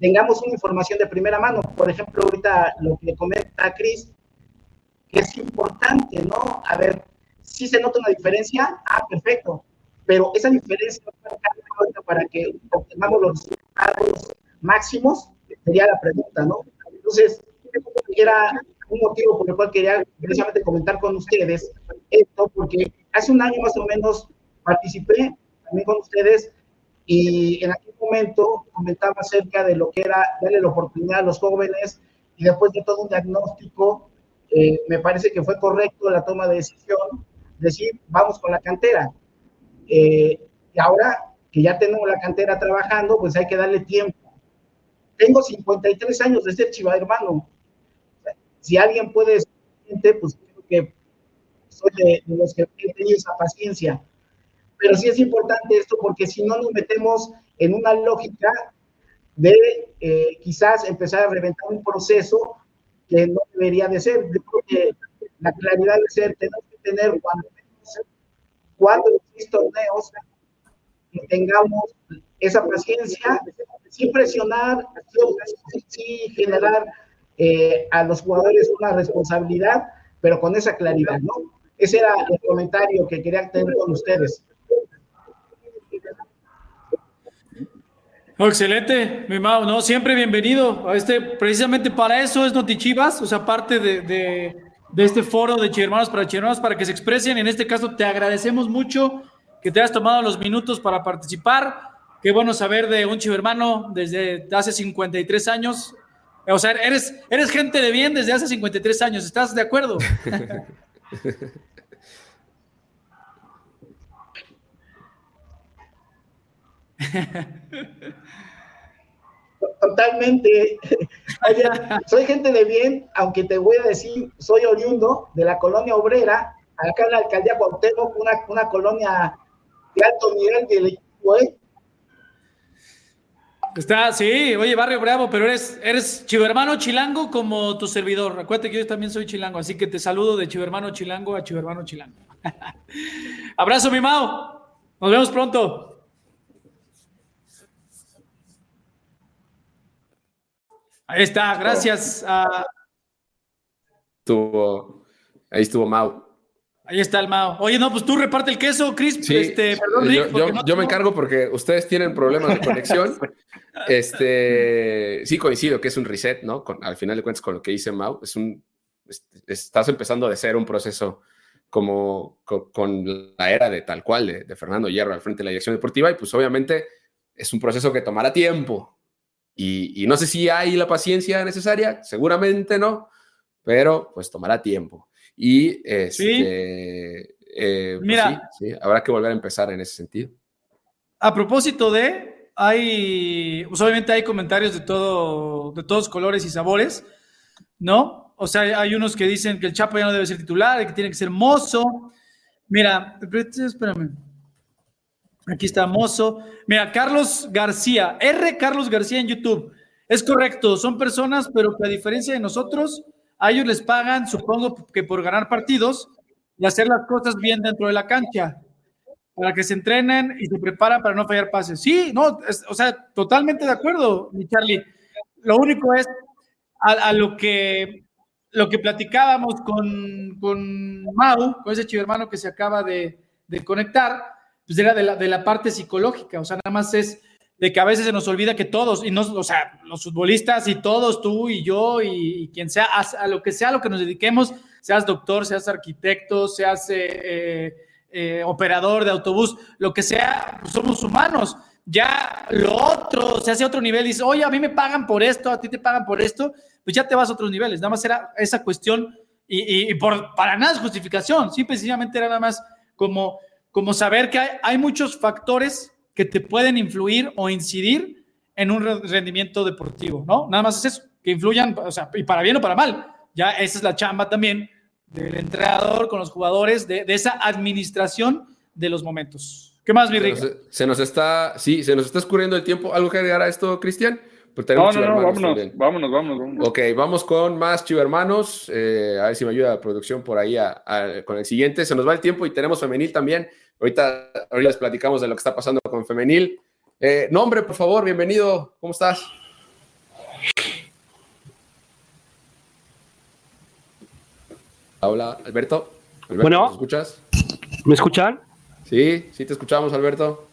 tengamos una información de primera mano. Por ejemplo, ahorita lo que comenta Cris, que es importante, ¿no? A ver, si se nota una diferencia, ah, perfecto, pero esa diferencia para que obtengamos los resultados máximos, sería la pregunta, ¿no? Entonces, era un motivo por el cual quería precisamente comentar con ustedes esto, porque hace un año más o menos participé también con ustedes y en aquel momento comentaba acerca de lo que era darle la oportunidad a los jóvenes y después de todo un diagnóstico, eh, me parece que fue correcto la toma de decisión, decir, vamos con la cantera. Eh, y ahora que ya tenemos la cantera trabajando, pues hay que darle tiempo. Tengo 53 años de ser chiva hermano. Si alguien puede pues creo que soy de, de los que he tenido esa paciencia pero sí es importante esto porque si no nos metemos en una lógica de eh, quizás empezar a reventar un proceso que no debería de ser. Yo creo que la claridad de ser, tenemos que tener cuando, torneos que tengamos esa paciencia, sin presionar, sin generar eh, a los jugadores una responsabilidad, pero con esa claridad, ¿no? Ese era el comentario que quería tener con ustedes. Oh, excelente, mi Mau, ¿no? Siempre bienvenido a este, precisamente para eso es Notichivas, o sea, parte de, este foro de Chivermanos para Chivermanos para que se expresen. En este caso, te agradecemos mucho que te hayas tomado los minutos para participar. Qué bueno saber de un chivermano desde hace 53 años. O sea, eres, eres gente de bien desde hace 53 años, ¿estás de acuerdo? Totalmente. soy gente de bien, aunque te voy a decir, soy oriundo de la colonia obrera, acá en la alcaldía Cuauhtémoc, una, una colonia de alto nivel del equipo, ¿eh? Está, sí, oye, Barrio Bravo, pero eres, eres chivermano chilango como tu servidor. Acuérdate que yo también soy chilango, así que te saludo de chivermano chilango a chivermano chilango. Abrazo, mi Mao. Nos vemos pronto. Ahí está, gracias a... Estuvo, ahí estuvo Mau. Ahí está el Mao. Oye, no, pues tú reparte el queso, Chris. Sí, este, perdón, Rick, yo, me encargo porque ustedes tienen problemas de conexión. este, sí coincido que es un reset, ¿no? al final de cuentas, con lo que dice Mau, es un, estás empezando de ser un proceso como con, la era de tal cual de, de, Fernando Hierro al frente de la dirección deportiva y pues obviamente es un proceso que tomará tiempo, y, no sé si hay la paciencia necesaria, seguramente no, pero pues tomará tiempo. Y este, eh, pues Mira, sí, habrá que volver a empezar en ese sentido. A propósito de, hay, pues obviamente hay comentarios de, todo, de todos colores y sabores, ¿no? O sea, hay unos que dicen que el Chapo ya no debe ser titular, que tiene que ser mozo. Mira, espérame. Aquí está Mozo. Mira, Carlos García, R. Carlos García en YouTube. Es correcto, son personas, pero que a diferencia de nosotros, a ellos les pagan, supongo que por ganar partidos y hacer las cosas bien dentro de la cancha, para que se entrenen y se preparan para no fallar pases. Sí, no, o sea, totalmente de acuerdo, mi Charlie. Lo único es a, lo que lo que platicábamos con, con Mau, con ese chivo hermano que se acaba de conectar, pues era de la, parte psicológica, o sea, nada más es de que a veces se nos olvida que todos, y no, o sea, los futbolistas y todos, tú y yo y, quien sea, a, lo que sea a lo que nos dediquemos, seas doctor, seas arquitecto, seas eh, eh, eh, operador de autobús, lo que sea, pues somos humanos. Ya lo otro, se hace otro nivel, dice, oye, a mí me pagan por esto, a ti te pagan por esto, pues ya te vas a otros niveles. Nada más era esa cuestión y, y por, para nada es justificación, sí, precisamente era nada más como como saber que hay, muchos factores que te pueden influir o incidir en un rendimiento deportivo, ¿no? Nada más es eso, que influyan, o sea, y para bien o para mal. Ya esa es la chamba también del entrenador con los jugadores, de, esa administración de los momentos. ¿Qué más, mi se, se nos está, sí, se nos está escurriendo el tiempo. ¿Algo que agregar a esto, Cristian? no, no, no, vámonos, vámonos, vámonos, Ok, vamos con más chivermanos. Eh, a ver si me ayuda la producción por ahí con el siguiente. Se nos va el tiempo y tenemos femenil también. Ahorita, ahorita les platicamos de lo que está pasando con femenil. Eh, nombre, por favor, bienvenido. ¿Cómo estás? Hola, Alberto. bueno, ¿me escuchas? ¿Me escuchan? Sí, sí te escuchamos, Alberto.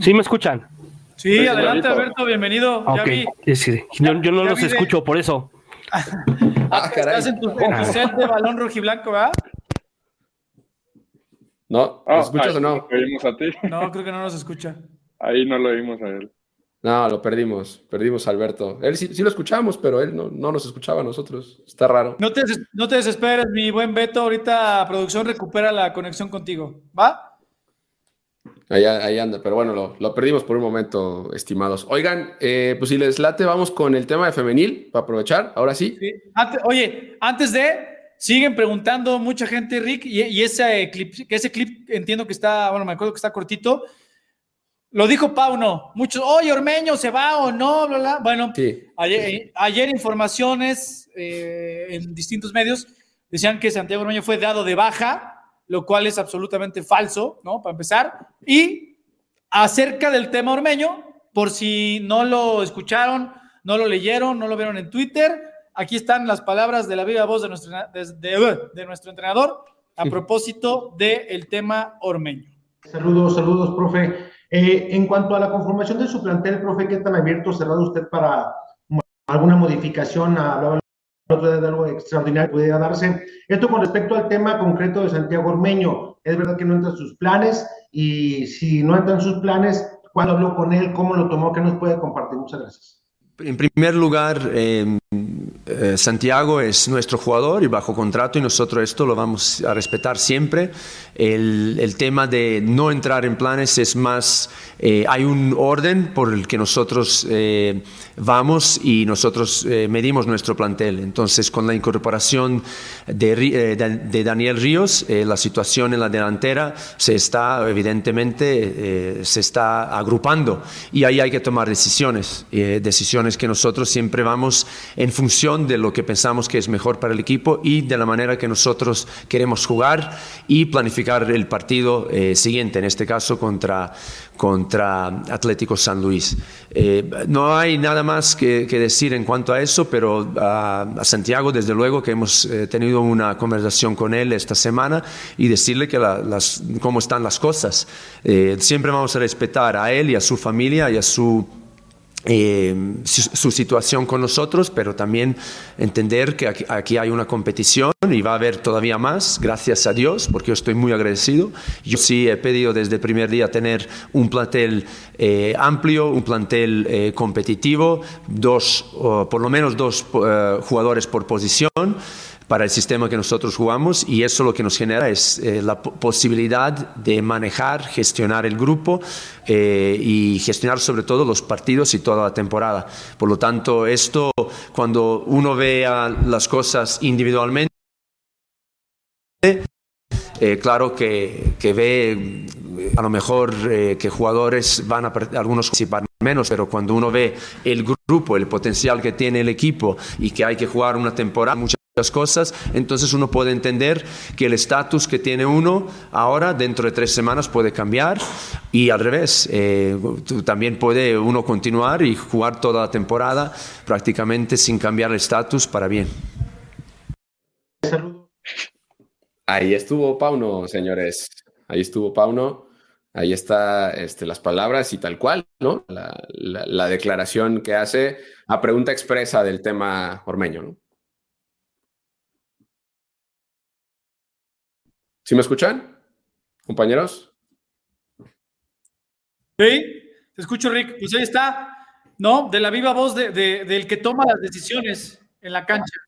Sí, me escuchan. Sí, adelante, Alberto, bienvenido. Ok, yo, no los escucho, por eso. ah, Estás en tu, set de balón rojiblanco, ¿verdad? No, ¿nos escuchas o no? a ti. No, creo que no nos escucha. Ahí no lo oímos a él. No, lo perdimos, perdimos a Alberto. Él sí, lo escuchamos, pero él no, nos escuchaba a nosotros. Está raro. No te, no te desesperes, mi buen Beto. Ahorita producción recupera la conexión contigo. ¿Va? Ahí, anda, pero bueno, lo, perdimos por un momento, estimados. Oigan, eh, pues si les late, vamos con el tema de femenil, para aprovechar, ahora sí. oye, antes de, siguen preguntando mucha gente, Rick, y, ese, clip, ese clip entiendo que está, bueno, me acuerdo que está cortito, lo dijo Pauno, muchos, oye, Ormeño, ¿se va o no? Bla, Bueno, ayer, informaciones eh, en distintos medios decían que Santiago Ormeño fue dado de baja, lo cual es absolutamente falso, ¿no? Para empezar. Y acerca del tema Ormeño, por si no lo escucharon, no lo leyeron, no lo vieron en Twitter, aquí están las palabras de la viva voz de nuestro, de, nuestro entrenador a propósito del tema Ormeño. Saludos, saludos, profe. Eh, en cuanto a la conformación de su plantel, profe, ¿qué tan abierto cerrado usted para alguna modificación? Hablaba otro día de algo extraordinario que pudiera darse. Esto con respecto al tema concreto de Santiago Ormeño. Es verdad que no entra en sus planes y si no entra en sus planes, ¿cuándo habló con él? ¿Cómo lo tomó? ¿Qué nos puede compartir? Muchas gracias. En primer lugar, eh, eh, Santiago es nuestro jugador y bajo contrato y nosotros esto lo vamos a respetar siempre. El, tema de no entrar en planes es más, eh, hay un orden por el que nosotros eh, vamos y nosotros medimos nuestro plantel. Entonces, con la incorporación de, de Daniel Ríos, la situación en la delantera se está, evidentemente, se está agrupando y ahí hay que tomar decisiones, decisiones que nosotros siempre vamos en función de lo que pensamos que es mejor para el equipo y de la manera que nosotros queremos jugar y planificar el partido eh, siguiente, en este caso contra, contra Atlético San Luis. Eh, no hay nada más que, decir en cuanto a eso, pero a, Santiago, desde luego que hemos eh, tenido una conversación con él esta semana y decirle que las, cómo están las cosas. siempre vamos a respetar a él y a su familia y a su eh, su, situación con nosotros, pero también entender que aquí, hay una competición y va a haber todavía más, gracias a Dios, porque yo estoy muy agradecido. Yo sí he pedido desde el primer día tener un plantel eh, amplio, un plantel eh, competitivo, dos, por lo menos dos jugadores por posición para el sistema que nosotros jugamos y eso lo que nos genera es eh, la posibilidad de manejar, gestionar el grupo eh, y gestionar sobre todo los partidos y toda la temporada. Por lo tanto, esto cuando uno vea las cosas individualmente, eh, claro que, que, ve a lo mejor que jugadores van a algunos participar menos, pero cuando uno ve el grupo, el potencial que tiene el equipo y que hay que jugar una temporada, muchas cosas, entonces uno puede entender que el estatus que tiene uno ahora dentro de tres semanas puede cambiar y al revés, eh, también puede uno continuar y jugar toda la temporada prácticamente sin cambiar el estatus para bien. Ahí estuvo Pauno, señores. Ahí estuvo Pauno. Ahí está este, las palabras y tal cual, ¿no? La, la declaración que hace a pregunta expresa del tema ormeño, ¿no? ¿Sí me escuchan, compañeros? Sí, te escucho, Rick. Pues ahí está, ¿no? De la viva voz de, del que toma las decisiones en la cancha,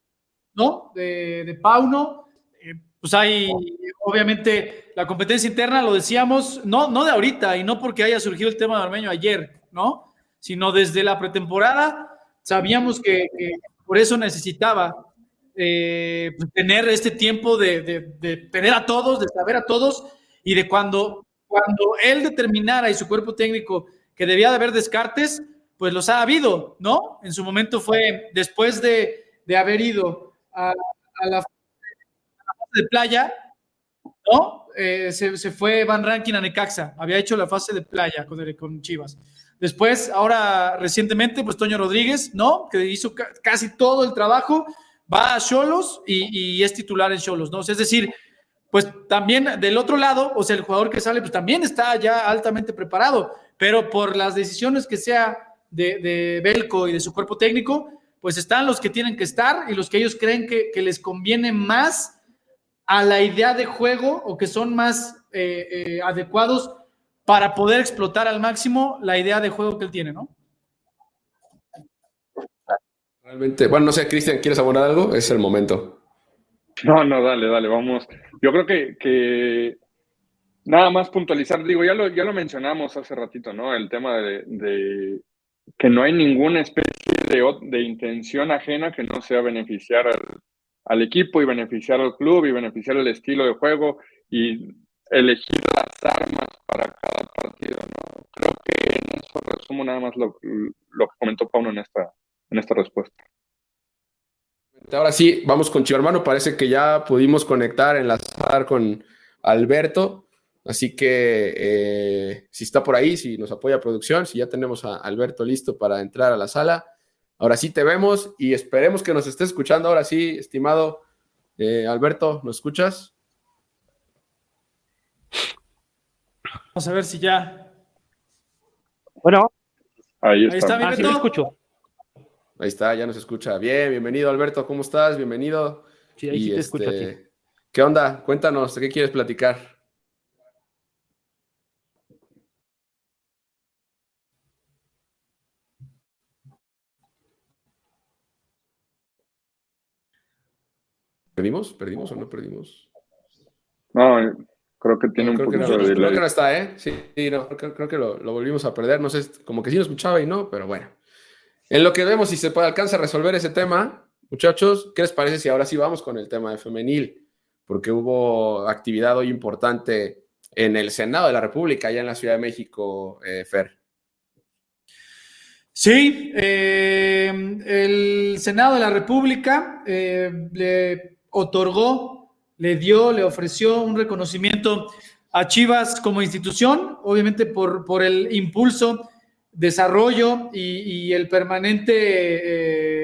¿no? De, de Pauno. Eh, pues hay, obviamente, la competencia interna, lo decíamos, no, no de ahorita y no porque haya surgido el tema de Armeño ayer, ¿no? Sino desde la pretemporada, sabíamos que por eso necesitaba eh, tener este tiempo de, tener a todos, de saber a todos y de cuando, cuando él determinara y su cuerpo técnico que debía de haber descartes, pues los ha habido, ¿no? En su momento fue después de, haber ido a, la, fase de playa, ¿no? Eh, se, fue Van Rankin a Necaxa, había hecho la fase de playa con, con Chivas. Después, ahora recientemente, pues Toño Rodríguez, ¿no? Que hizo casi todo el trabajo, va a Cholos y, es titular en Cholos, ¿no? es decir, pues también del otro lado, o sea, el jugador que sale, pues también está ya altamente preparado, pero por las decisiones que sea de, de Belco y de su cuerpo técnico, pues están los que tienen que estar y los que ellos creen que, les conviene más a la idea de juego o que son más eh, eh, adecuados para poder explotar al máximo la idea de juego que él tiene, ¿no? Bueno, no sé, Cristian, ¿quieres abonar algo? Es el momento. No, no, dale, dale, vamos. Yo creo que, que nada más puntualizar, digo, ya lo, ya lo mencionamos hace ratito, ¿no? El tema de, que no hay ninguna especie de, de, intención ajena que no sea beneficiar al, al, equipo y beneficiar al club y beneficiar el estilo de juego y elegir las armas para cada partido. ¿no? Creo que en eso resumo nada más lo, lo que comentó Pauno en esta, en esta respuesta. Ahora sí, vamos con Chivo Hermano. Parece que ya pudimos conectar, enlazar con Alberto. Así que eh, si está por ahí, si nos apoya producción, si ya tenemos a Alberto listo para entrar a la sala, ahora sí te vemos y esperemos que nos esté escuchando. Ahora sí, estimado eh, Alberto, ¿nos escuchas? Vamos a ver si ya. Bueno. Ahí está. Ahí está, ah, escucho. Ahí está, ya nos escucha. Bien, bienvenido Alberto, ¿cómo estás? Bienvenido. Sí, ahí sí te escucho este, ¿Qué onda? Cuéntanos, ¿de qué quieres platicar? ¿Perdimos? ¿Perdimos o no perdimos? No, Creo que tiene un poquito de Creo que no está, ¿eh? Sí, no, creo, que lo, volvimos a perder. No sé, como que sí nos escuchaba y no, pero bueno. En lo que vemos si se puede alcanzar a resolver ese tema, muchachos, ¿qué les parece si ahora sí vamos con el tema de femenil? Porque hubo actividad hoy importante en el Senado de la República, allá en la Ciudad de México, eh, Fer. Sí, eh, el Senado de la República eh, le otorgó le dio, le ofreció un reconocimiento a Chivas como institución, obviamente por, por el impulso, desarrollo y, el permanente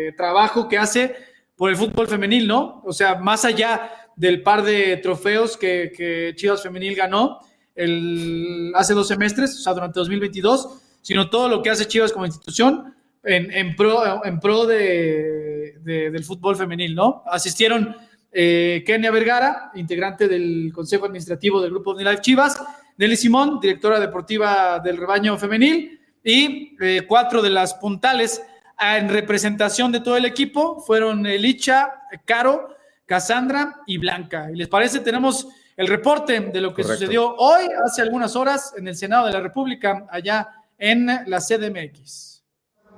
eh, trabajo que hace por el fútbol femenil, ¿no? O sea, más allá del par de trofeos que, Chivas Femenil ganó el, hace dos semestres, o sea, durante 2022, sino todo lo que hace Chivas como institución en, pro, en pro de, del fútbol femenil, ¿no? Asistieron eh, Kenia Vergara, integrante del Consejo Administrativo del Grupo OmniLife Chivas, Nelly Simón, directora deportiva del rebaño femenil, y eh, cuatro de las puntales en representación de todo el equipo fueron Licha, Caro, Cassandra y Blanca. ¿Y les parece? Tenemos el reporte de lo que sucedió hoy, hace algunas horas, en el Senado de la República, allá en la CDMX.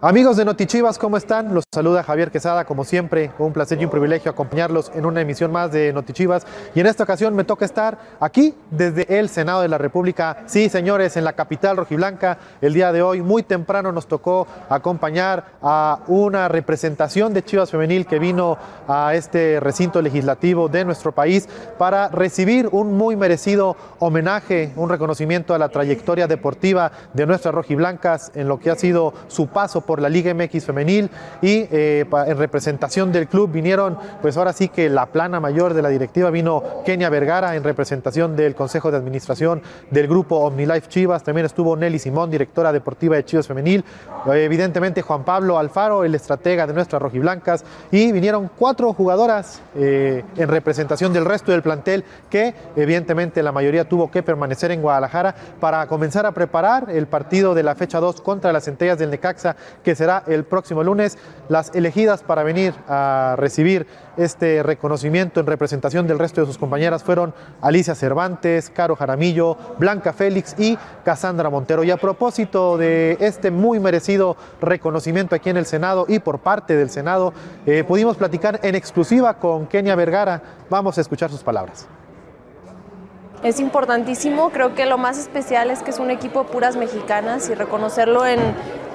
Amigos de Notichivas, ¿cómo están? Los saluda Javier Quesada, como siempre, un placer y un privilegio acompañarlos en una emisión más de Notichivas. Y en esta ocasión me toca estar aquí desde el Senado de la República. Sí, señores, en la capital rojiblanca, el día de hoy, muy temprano, nos tocó acompañar a una representación de Chivas Femenil que vino a este recinto legislativo de nuestro país para recibir un muy merecido homenaje, un reconocimiento a la trayectoria deportiva de nuestras rojiblancas en lo que ha sido su paso por la Liga MX femenil y eh, en representación del club vinieron, pues ahora sí que la plana mayor de la directiva vino Kenia Vergara en representación del Consejo de Administración del grupo OmniLife Chivas, también estuvo Nelly Simón, directora deportiva de Chivas Femenil, evidentemente Juan Pablo Alfaro, el estratega de nuestras rojiblancas. Y vinieron cuatro jugadoras eh, en representación del resto del plantel que evidentemente la mayoría tuvo que permanecer en Guadalajara para comenzar a preparar el partido de la fecha 2 contra las centellas del Necaxa que será el próximo lunes. Las elegidas para venir a recibir este reconocimiento en representación del resto de sus compañeras fueron Alicia Cervantes, Caro Jaramillo, Blanca Félix y Casandra Montero. Y a propósito de este muy merecido reconocimiento aquí en el Senado y por parte del Senado, eh, pudimos platicar en exclusiva con Kenia Vergara. Vamos a escuchar sus palabras. Es importantísimo, creo que lo más especial es que es un equipo de puras mexicanas y reconocerlo en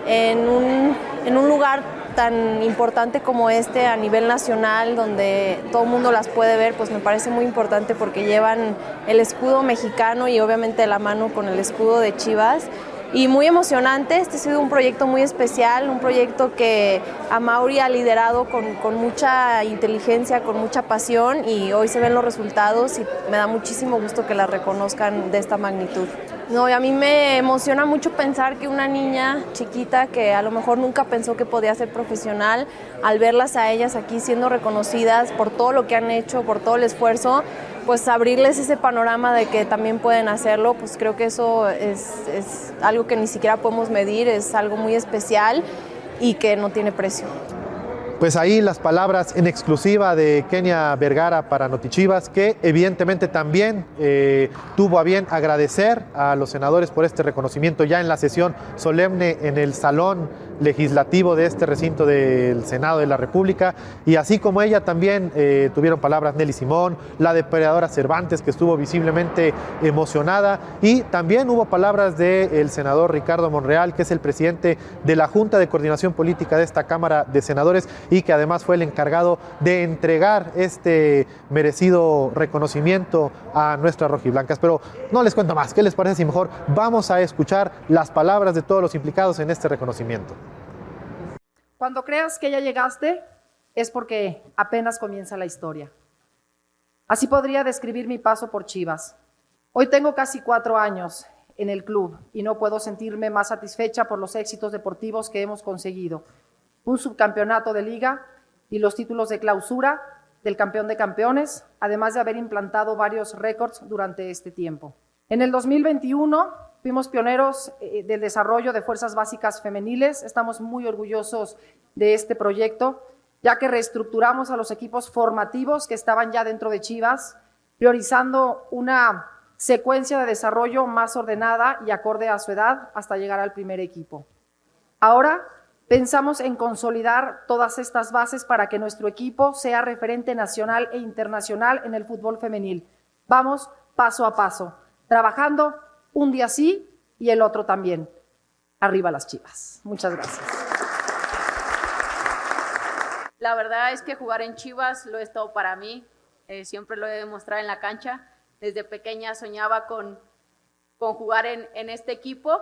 en un, en un lugar tan importante como este a nivel nacional, donde todo el mundo las puede ver, pues me parece muy importante porque llevan el escudo mexicano y obviamente la mano con el escudo de Chivas y muy emocionante. Este ha sido un proyecto muy especial, un proyecto que a Mauri ha liderado con, con, mucha inteligencia, con mucha pasión y hoy se ven los resultados y me da muchísimo gusto que la reconozcan de esta magnitud. No, y a mí me emociona mucho pensar que una niña chiquita que a lo mejor nunca pensó que podía ser profesional, al verlas a ellas aquí siendo reconocidas por todo lo que han hecho, por todo el esfuerzo, pues abrirles ese panorama de que también pueden hacerlo, pues creo que eso es, algo que ni siquiera podemos medir, es algo muy especial y que no tiene precio. Pues ahí las palabras en exclusiva de Kenia Vergara para Notichivas, que evidentemente también eh, tuvo a bien agradecer a los senadores por este reconocimiento ya en la sesión solemne en el salón legislativo de este recinto del Senado de la República. Y así como ella también eh, tuvieron palabras Nelly Simón, la depredadora Cervantes, que estuvo visiblemente emocionada. Y también hubo palabras del senador Ricardo Monreal, que es el presidente de la Junta de Coordinación Política de esta Cámara de Senadores y que además fue el encargado de entregar este merecido reconocimiento a nuestras rojiblancas. Pero no les cuento más, ¿qué les parece si mejor vamos a escuchar las palabras de todos los implicados en este reconocimiento? Cuando creas que ya llegaste, es porque apenas comienza la historia. Así podría describir mi paso por Chivas. Hoy tengo casi cuatro años en el club y no puedo sentirme más satisfecha por los éxitos deportivos que hemos conseguido. Un subcampeonato de liga y los títulos de clausura del campeón de campeones, además de haber implantado varios récords durante este tiempo. En el 2021 fuimos pioneros eh, del desarrollo de fuerzas básicas femeniles. Estamos muy orgullosos de este proyecto, ya que reestructuramos a los equipos formativos que estaban ya dentro de Chivas, priorizando una secuencia de desarrollo más ordenada y acorde a su edad hasta llegar al primer equipo. Ahora pensamos en consolidar todas estas bases para que nuestro equipo sea referente nacional e internacional en el fútbol femenil. Vamos paso a paso, trabajando un día sí y el otro también. Arriba las chivas. Muchas gracias. La verdad es que jugar en Chivas lo es todo para mí. Eh, siempre lo he demostrado en la cancha. Desde pequeña soñaba con, con jugar en, en este equipo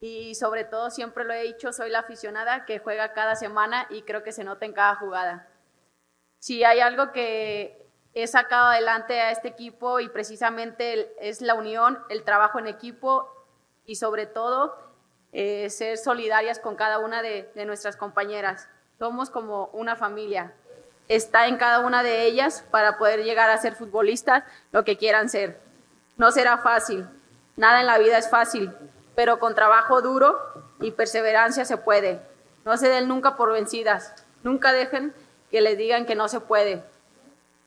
y sobre todo siempre lo he dicho, soy la aficionada que juega cada semana y creo que se nota en cada jugada. Si hay algo que he sacado adelante a este equipo y precisamente es la unión, el trabajo en equipo y sobre todo eh, ser solidarias con cada una de, de nuestras compañeras. Somos como una familia. Está en cada una de ellas para poder llegar a ser futbolistas lo que quieran ser. No será fácil, nada en la vida es fácil, pero con trabajo duro y perseverancia se puede. No se den nunca por vencidas, nunca dejen que les digan que no se puede.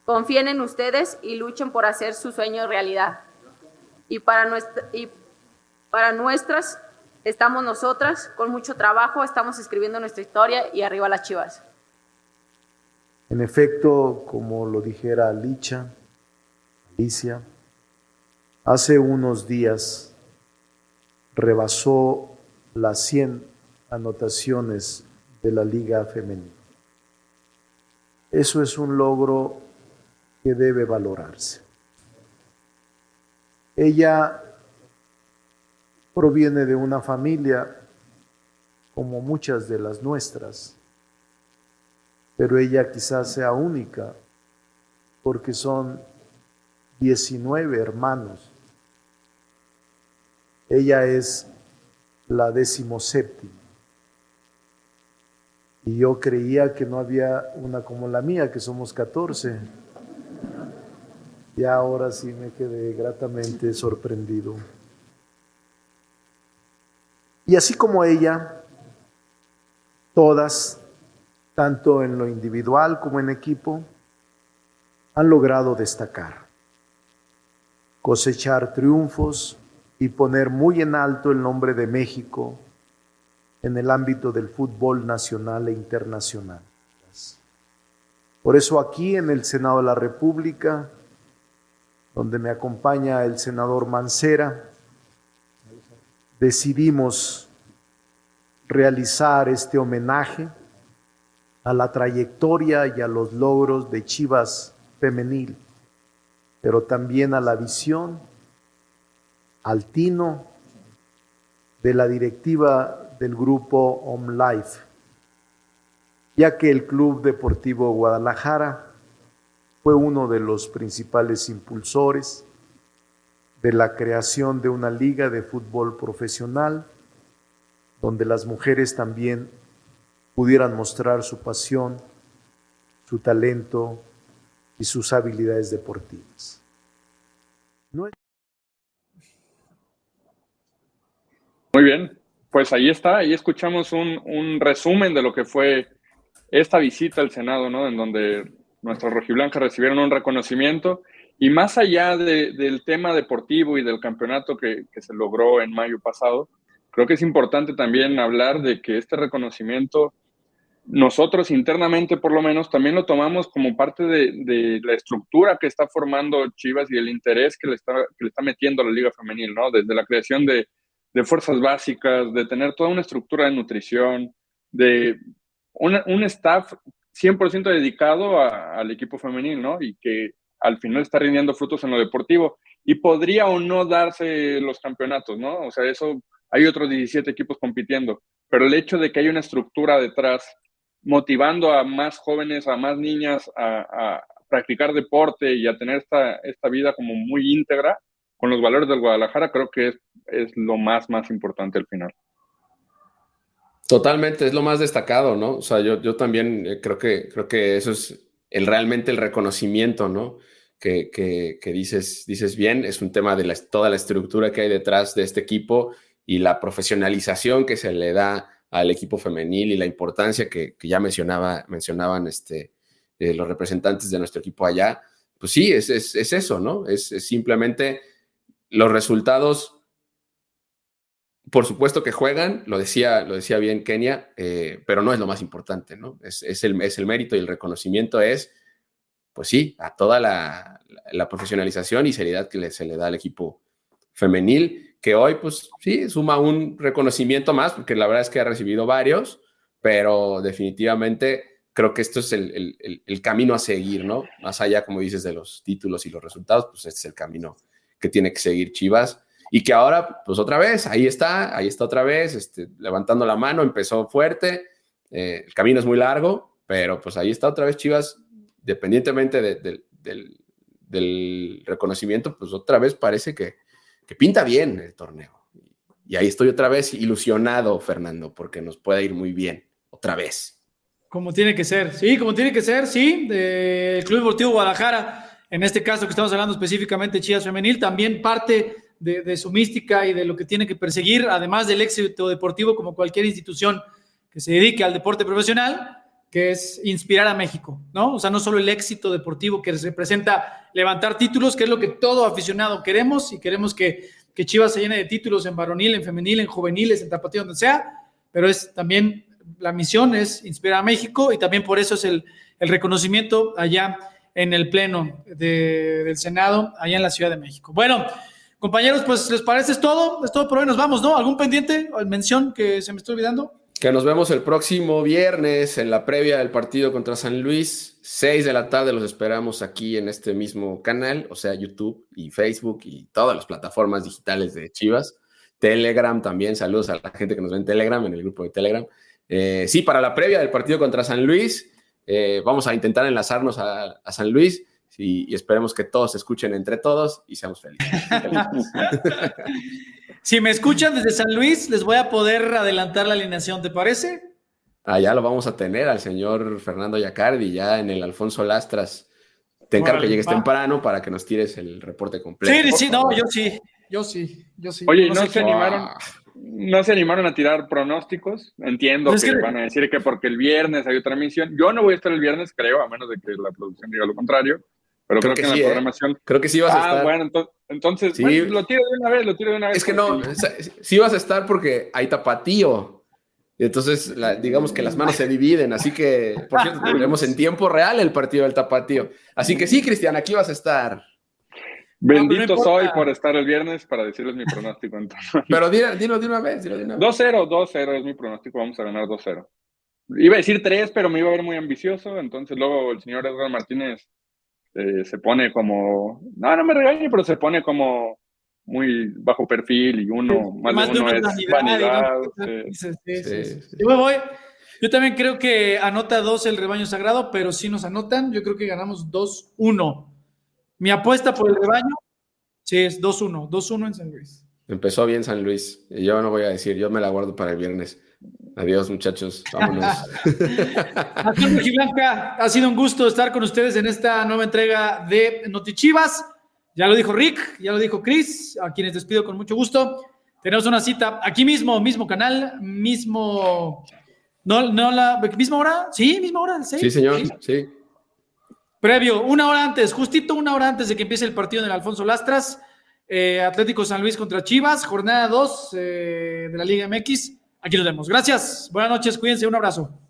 Confíen en ustedes y luchen por hacer su sueño realidad. Y para, nuestras estamos nosotras, con mucho trabajo, estamos escribiendo nuestra historia y arriba las chivas. En efecto, como lo dijera Licha, Alicia, hace unos días rebasó las 100 anotaciones de la Liga Femenina. Eso es un logro que debe valorarse. Ella proviene de una familia como muchas de las nuestras, pero ella quizás sea única porque son 19 hermanos. Ella es la decimoséptima. Y yo creía que no había una como la mía, que somos 14. Y ahora sí me quedé gratamente sorprendido. Y así como ella, todas, tanto en lo individual como en equipo, han logrado destacar, cosechar triunfos y poner muy en alto el nombre de México en el ámbito del fútbol nacional e internacional. Por eso aquí en el Senado de la República, donde me acompaña el senador Mancera, decidimos realizar este homenaje a la trayectoria y a los logros de Chivas femenil, pero también a la visión, al tino de la directiva del grupo Home Life, ya que el Club Deportivo Guadalajara fue uno de los principales impulsores de la creación de una liga de fútbol profesional, donde las mujeres también pudieran mostrar su pasión, su talento y sus habilidades deportivas. Muy bien, pues ahí está, ahí escuchamos un, un, resumen de lo que fue esta visita al Senado, ¿no? En donde nuestros rojiblancas recibieron un reconocimiento y más allá de, del tema deportivo y del campeonato que, se logró en mayo pasado, creo que es importante también hablar de que este reconocimiento nosotros internamente por lo menos también lo tomamos como parte de, la estructura que está formando Chivas y el interés que le está, que le está metiendo la liga femenil, ¿no? Desde la creación de, de fuerzas básicas, de tener toda una estructura de nutrición, de un staff 100% dedicado a, al equipo femenil, ¿no? Y que al final está rindiendo frutos en lo deportivo. Y podría o no darse los campeonatos, ¿no? O sea, eso, hay otros 17 equipos compitiendo, pero el hecho de que hay una estructura detrás motivando a más jóvenes, a más niñas a, a practicar deporte y a tener esta, esta, vida como muy íntegra con los valores del Guadalajara, creo que es, es lo más, más importante al final. Totalmente, es lo más destacado, ¿no? O sea, yo, yo también eh, creo que, creo que eso es el, realmente el reconocimiento, ¿no? Que, que, que, dices, dices bien, es un tema de la, toda la estructura que hay detrás de este equipo y la profesionalización que se le da al equipo femenil y la importancia que, que ya mencionaba, mencionaban este, eh, los representantes de nuestro equipo allá, pues sí, es, es, es eso, ¿no? Es, es, simplemente los resultados, por supuesto que juegan, lo decía, lo decía bien Kenia, eh, pero no es lo más importante, ¿no? Es, el, es el mérito y el reconocimiento es, pues sí, a toda la, profesionalización y seriedad que se le da al equipo femenil que hoy, pues sí, suma un reconocimiento más, porque la verdad es que ha recibido varios, pero definitivamente creo que esto es el, el, el, camino a seguir, ¿no? Más allá, como dices, de los títulos y los resultados, pues este es el camino que tiene que seguir Chivas. Y que ahora, pues otra vez, ahí está, ahí está otra vez, este, levantando la mano, empezó fuerte, eh, el camino es muy largo, pero pues ahí está otra vez Chivas, dependientemente de, de, del, del reconocimiento, pues otra vez parece que, que pinta bien el torneo. Y ahí estoy otra vez ilusionado, Fernando, porque nos puede ir muy bien, otra vez. Como tiene que ser, sí, como tiene que ser, sí. El Club Deportivo Guadalajara, en este caso que estamos hablando específicamente de Chivas Femenil, también parte de, su mística y de lo que tiene que perseguir, además del éxito deportivo, como cualquier institución que se dedique al deporte profesional, que es inspirar a México, ¿no? O sea, no solo el éxito deportivo que representa levantar títulos, que es lo que todo aficionado queremos y queremos que, que Chivas se llene de títulos en varonil, en femenil, en juveniles, en tapatío, donde sea, pero es también la misión es inspirar a México y también por eso es el, el reconocimiento allá en el Pleno de, del Senado, allá en la Ciudad de México. Bueno, compañeros, pues les parece es todo, es todo por hoy, nos vamos, ¿no? ¿Algún pendiente, mención que se me está olvidando? Que nos vemos el próximo viernes en la previa del partido contra San Luis. 6 de la tarde los esperamos aquí en este mismo canal, o sea, YouTube y Facebook y todas las plataformas digitales de Chivas. Telegram también, saludos a la gente que nos ve en Telegram, en el grupo de Telegram. Eh, sí, para la previa del partido contra San Luis, eh, vamos a intentar enlazarnos a, a San Luis y, y, esperemos que todos se escuchen entre todos y seamos felices. Si me escuchan desde San Luis, les voy a poder adelantar la alineación, ¿te parece? Allá lo vamos a tener al señor Fernando Yacardi, ya en el Alfonso Lastras. Te encargo que llegues temprano para que nos tires el reporte completo. Sí, sí, no, yo sí, yo sí, yo sí. Oye, no, ¿no sé se animaron? ¿No se animaron a tirar pronósticos? Entiendo Pues que, es que- van a decir que porque el viernes hay otra emisión. Yo no voy a estar el viernes, creo, a menos de que la producción diga lo contrario. Pero creo, Creo que que, en sí, la ¿eh? programación. Creo que sí vas a ah, estar. bueno, ento- entonces, Sí. bueno, lo tiro de una vez, lo tiro de una vez. Es que no, sí vas a estar porque hay tapatío. Y entonces, la- digamos que las manos se dividen. Así que, por cierto, tendremos en tiempo real el partido del tapatío. Así que sí, Cristian, aquí vas a estar. Bendito soy por estar el viernes para decirles mi pronóstico. Pero dilo, dilo, de una vez, 2-0, 2-0 es mi pronóstico, vamos a ganar 2-0. Iba a decir 3, pero me iba a ver muy ambicioso, entonces luego el señor Edgar Martínez eh, se pone como, no, no me regañe, pero se pone como muy bajo perfil y uno, más, de uno, es vanidad. Yo me voy. Yo también creo que anota 2 el rebaño sagrado, pero si nos anotan, yo creo que ganamos 2-1. Mi apuesta por el rebaño, sí, es 2-1, 2-1 en San Luis. Empezó bien San Luis. Y yo no voy a decir, yo me la guardo para el viernes. Adiós, muchachos. Vámonos. Blanca, ha sido un gusto estar con ustedes en esta nueva entrega de Notichivas. Ya lo dijo Rick, ya lo dijo Chris, a quienes despido con mucho gusto. Tenemos una cita aquí mismo, mismo canal, mismo. No, no la. ¿Misma hora? Sí, misma hora. Sí, señor. Sí. Previo, una hora antes, justito una hora antes de que empiece el partido en el Alfonso Lastras. Eh, Atlético San Luis contra Chivas, jornada 2 eh, de la Liga MX. Aquí nos vemos. Gracias. Buenas noches. Cuídense. Un abrazo.